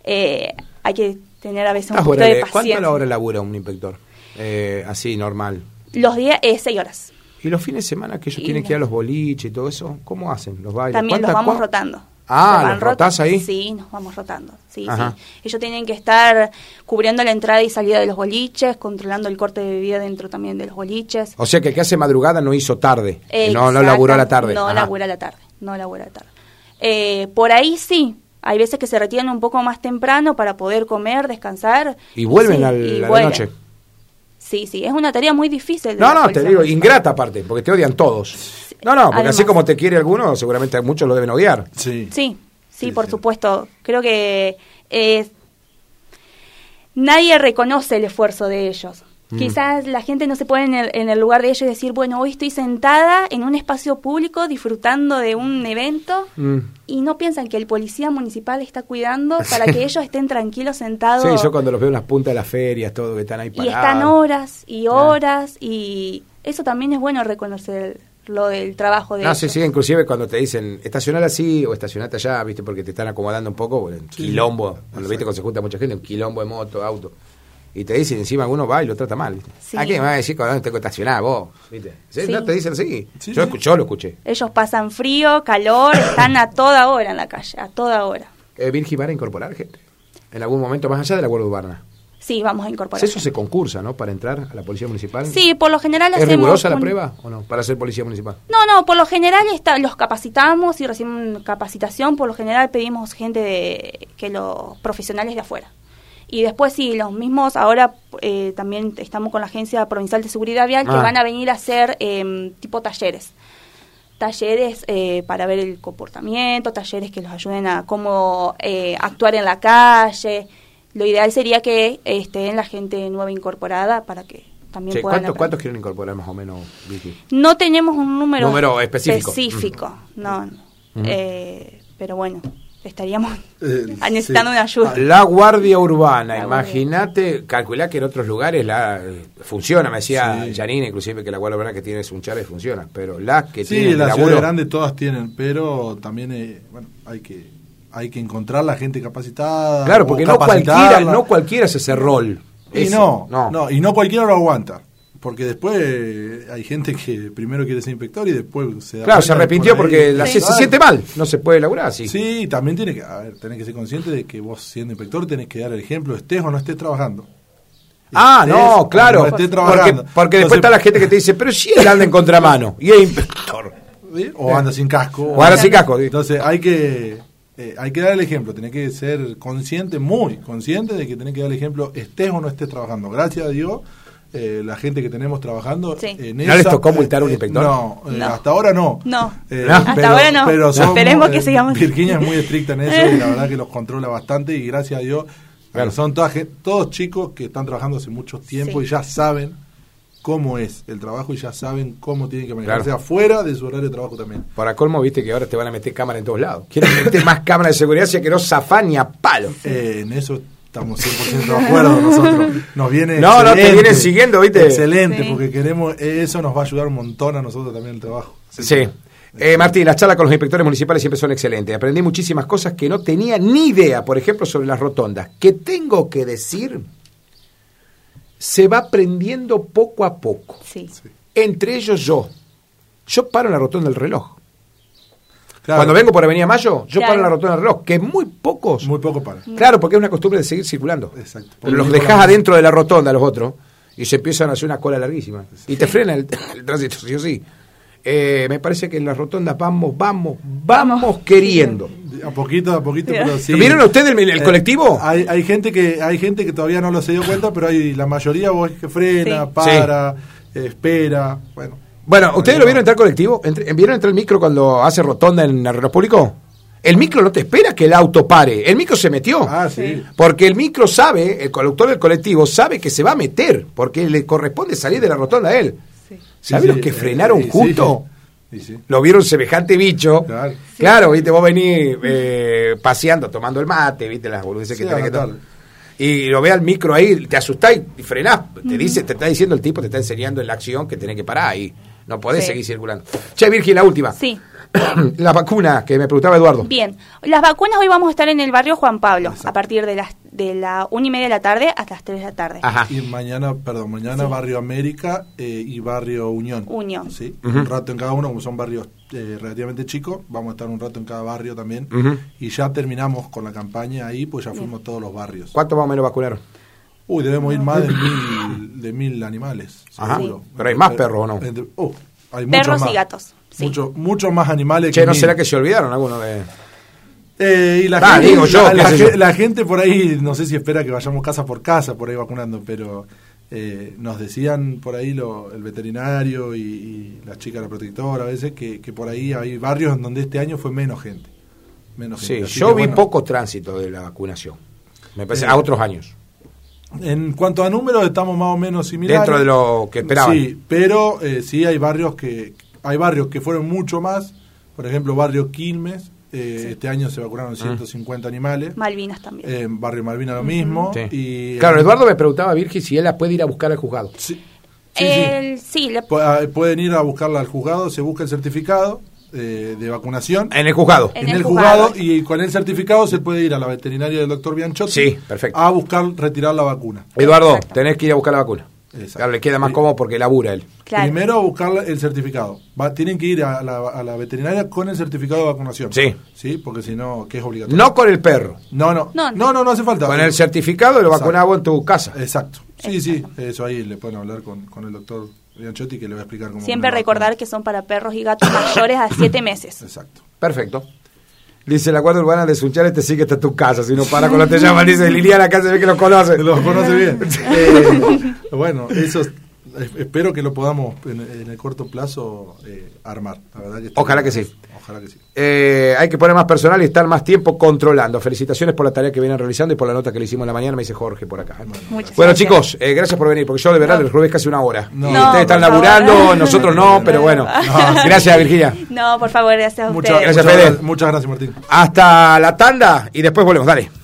Eh, hay que tener a veces un Ah, poquito de ¿de ¿Cuánto paciencia. la hora labura un inspector? Eh, así, normal. Los días, eh, seis horas. ¿Y los fines de semana que ellos Y tienen que ir a los boliches y todo eso? ¿Cómo hacen? ¿Los bailes? También los ¿Cuántas- vamos rotando. Ah, ¿los rotás ahí? Sí, nos vamos rotando. Sí, Ajá. sí. Ellos tienen que estar cubriendo la entrada y salida de los boliches, controlando el corte de bebida dentro también de los boliches. O sea que el que hace madrugada no hizo tarde. no, no laburó a la tarde. No Ajá. labura a la tarde. No a la tarde. Eh, por ahí sí. Hay veces que se retiran un poco más temprano para poder comer, descansar. Y vuelven sí, al- y a la vuelven. noche. Sí, sí. Es una tarea muy difícil. de No, no, te digo, ingrata aparte, porque te odian todos. No, no, porque Además. así como te quiere alguno, seguramente muchos lo deben odiar. sí Sí, sí, Sí, por sí. supuesto. Creo que eh, nadie reconoce el esfuerzo de ellos. Mm. Quizás la gente no se pone en el, en el lugar de ellos y decir, bueno, hoy estoy sentada en un espacio público disfrutando de un evento Mm. y no piensan que el policía municipal está cuidando para que <laughs> ellos estén tranquilos sentados Sí, yo cuando los veo en las puntas de las ferias, todo, que están ahí y parados. están horas y horas y eso también es bueno reconocer lo del trabajo de No, ellos. sí, sí, inclusive cuando te dicen estacionar así o estacionate allá, viste, porque te están acomodando un poco, bueno, quilombo, cuando viste cuando se junta mucha gente, un quilombo de moto, auto, y te dicen encima uno va y lo trata mal. Sí. ¿A qué me vas a decir cuando tengo que estacionar vos? ¿Viste? Sí, Sí. No te dicen así. Sí, yo, yo lo escuché. Ellos pasan frío, calor, están a toda hora en la calle, a toda hora. Eh, Virgi, ¿van a incorporar gente? En algún momento más allá de la Guardia Urbana. Sí, vamos a incorporar. Eso se concursa, ¿no? Para entrar a la Policía Municipal. Sí, por lo general ¿Es hacemos... rigurosa la prueba o no? Para ser Policía Municipal. No, no, por lo general está, los capacitamos y reciben capacitación. Por lo general pedimos gente de que los profesionales de afuera. Y después sí, los mismos, ahora eh, también estamos con la Agencia Provincial de Seguridad Vial que Ah. van a venir a hacer em, tipo talleres. Talleres eh, para ver el comportamiento, talleres que los ayuden a cómo eh, actuar en la calle. Lo ideal sería que eh, estén la gente nueva incorporada para que también Sí, puedan ¿cuántos. ¿Cuántos quieren incorporar más o menos, Vicky? No tenemos un número, Número específico. específico, no. no. Eh, pero bueno, estaríamos <laughs> Eh, <laughs> necesitando sí. una ayuda. La Guardia Urbana, imagínate, calculá que en otros lugares la eh, funciona, me decía Sí. Janine, inclusive que la Guardia Urbana que tiene Sunchales funciona, pero la que Sí, tiene las laburo, ciudades grandes todas tienen, pero también eh, bueno, hay que hay que encontrar la gente capacitada. Claro, porque no cualquiera, no cualquiera hace ese rol. Y Ese, no, no, no. y no cualquiera lo aguanta. Porque después hay gente que primero quiere ser inspector y después se da Claro, se arrepintió por porque la- se, siente mal, no se puede laburar así. Sí, también tiene que, a ver, tenés que ser consciente de que vos siendo inspector tenés que dar el ejemplo, estés o no estés trabajando. Ah, Estés no, claro. no estés trabajando. porque después Entonces, está la gente que te dice, pero si él anda en contramano y es inspector. ¿sí? O anda sin casco. O anda sin casco. sí. Entonces hay que eh, hay que dar el ejemplo, tenés que ser consciente, muy consciente de que tenés que dar el ejemplo, estés o no estés trabajando. Gracias a Dios, eh, la gente que tenemos trabajando Sí. en ¿No les esa- tocó multar a un eh, inspector? No, eh, No. hasta ahora no. No. Eh, No. Hasta ahora no. Pero son- Esperemos que eh, sigamos. Virginia es muy estricta en eso y la <laughs> verdad que los controla bastante y gracias a Dios Claro. son toda gen- todos chicos que están trabajando hace mucho tiempo Sí. y ya saben cómo es el trabajo y ya saben cómo tienen que manejarse Claro. afuera de su horario de trabajo también. Para colmo, viste que ahora te van a meter cámara en todos lados. Quieren meter más cámaras de seguridad, así que no zafán ni a palo. Eh, en eso estamos 100% de acuerdo nosotros. Nos viene No, no, te vienen siguiendo, ¿viste? Excelente, Sí. porque queremos, eso nos va a ayudar un montón a nosotros también en el trabajo. Sí. Eh, Martín, las charlas con los inspectores municipales siempre son excelentes. Aprendí muchísimas cosas que no tenía ni idea, por ejemplo, sobre las rotondas. Que tengo que decir, se va aprendiendo poco a poco. Sí. Entre ellos yo. Yo paro en la rotonda del reloj. Claro, Cuando vengo por Avenida Mayo, yo Claro. paro en la rotonda del reloj, que muy pocos. Muy poco para. Claro, porque es una costumbre de seguir circulando. Exacto. Pero los dejás la- adentro de la rotonda, los otros, y se empiezan a hacer una cola larguísima. Y te frena el, <laughs> el tránsito, sí o sí. Eh, me parece que en las rotondas vamos, vamos, vamos queriendo. A poquito, a poquito, pero sí. ¿Vieron ustedes el, el Eh, colectivo? Hay, hay gente que hay gente que todavía no lo se dio cuenta, pero hay la mayoría vos que frena, Sí. para, eh, espera, bueno. Bueno, ¿ustedes lo vieron entrar colectivo? ¿Vieron entrar el micro cuando hace rotonda en el reloj público? El micro no te espera que el auto pare. El micro se metió. Ah, sí. Porque el micro sabe, el conductor del colectivo sabe que se va a meter, porque le corresponde salir de la rotonda a él. ¿Sabes Sí, los sí, que eh, frenaron sí, sí. justo? Sí, sí. Lo vieron semejante bicho. Claro. Claro, viste, vos venís eh, paseando, tomando el mate, viste, las boludeces Sí, que tenés que tomar. Y lo ve al micro ahí, te asustás y frenás. Te dice, te está diciendo el tipo, te está enseñando en la acción que tenés que parar ahí. No podés Sí. seguir circulando. Che, Virgil, la última. Sí. <clears throat> la vacuna que me preguntaba Eduardo. Bien, las vacunas hoy vamos a estar en el barrio Juan Pablo, Exacto. a partir de las de la una y media de la tarde hasta las 3 de la tarde. Ajá. Y mañana, perdón, mañana Sí. Barrio América eh, y Barrio Unión. Unión. Sí, un rato en cada uno, como son barrios eh, relativamente chicos, vamos a estar un rato en cada barrio también. Y ya terminamos con la campaña ahí, pues ya fuimos todos los barrios. ¿Cuánto más o menos vacunaron? Uy, debemos ir más de mil, de mil animales, Ajá. seguro. Pero hay más perros, ¿o no? Entre- oh, hay Perros más. y gatos. Sí. Mucho- muchos más animales Che, que ¿no mil. será que se olvidaron algunos de...? Eh, y la, Ah, gente, digo yo, la, yo. gente por ahí, no sé si espera que vayamos casa por casa por ahí vacunando, pero eh, nos decían por ahí lo, el veterinario y, y la chica de la protectora a veces que, que por ahí hay barrios en donde este año fue menos gente. Menos Sí, gente. Yo que, vi bueno, poco tránsito de la vacunación. Me parece, Eh, a otros años. En cuanto a números estamos más o menos similares. Dentro de lo que esperaban. Sí, pero eh, sí hay barrios que hay barrios que fueron mucho más. Por ejemplo, barrio Quilmes, eh, este año se vacunaron 150 animales. Malvinas también. Eh, barrio Malvina lo mismo. Sí. Y, Claro, Eduardo me preguntaba a Virgil si él la puede ir a buscar al juzgado. Sí, sí, sí. El- sí, le- Pu- ah, Pueden ir a buscarla al juzgado, se busca el certificado eh, de vacunación En el juzgado. En en, el el juzgado, juzgado. y con el certificado se puede ir a la veterinaria del doctor Bianchotti Sí, perfecto. a buscar retirar la vacuna. Eduardo, Exacto. tenés que ir a buscar la vacuna. Exacto. Claro, le queda más Sí. cómodo porque labura él. claro. Primero a buscar el certificado. Va- tienen que ir a la, a la veterinaria con el certificado de vacunación. Sí. Sí, porque si no, que es obligatorio. No con el perro. no, no, No, no, no, no, hace falta. Con el certificado lo vos en tu casa. Exacto. Sí, sí, eso ahí le pueden hablar con, con el doctor Bianchotti que le va a explicar cómo. Siempre recordar vacuna. que son para perros y gatos mayores a 7 meses. <laughs> Exacto. Perfecto. Dice la guardia urbana de Sunchales te sigue hasta tu casa. Si no para cuando te llaman, dice Liliana acá se ve que lo conoce. Lo conoce bien. <laughs> Eh, <laughs> bueno, eso es- es- espero que lo podamos en, en el corto plazo eh, armar. La verdad que Ojalá que sí. Ojalá que sí. Eh, hay que poner más personal y estar más tiempo controlando. Felicitaciones por la tarea que vienen realizando y por la nota que le hicimos en la mañana, me dice Jorge por acá. Bueno, gracias. chicos, eh, gracias por venir, porque yo de verdad les robé casi una hora. No. Y No, ustedes están favor. laburando, nosotros no, pero bueno. Gracias, Virginia. No, por favor, gracias a Muchas, ustedes. Gracias, muchas Fede. gra- muchas gracias, Martín. Hasta la tanda y después volvemos. Dale.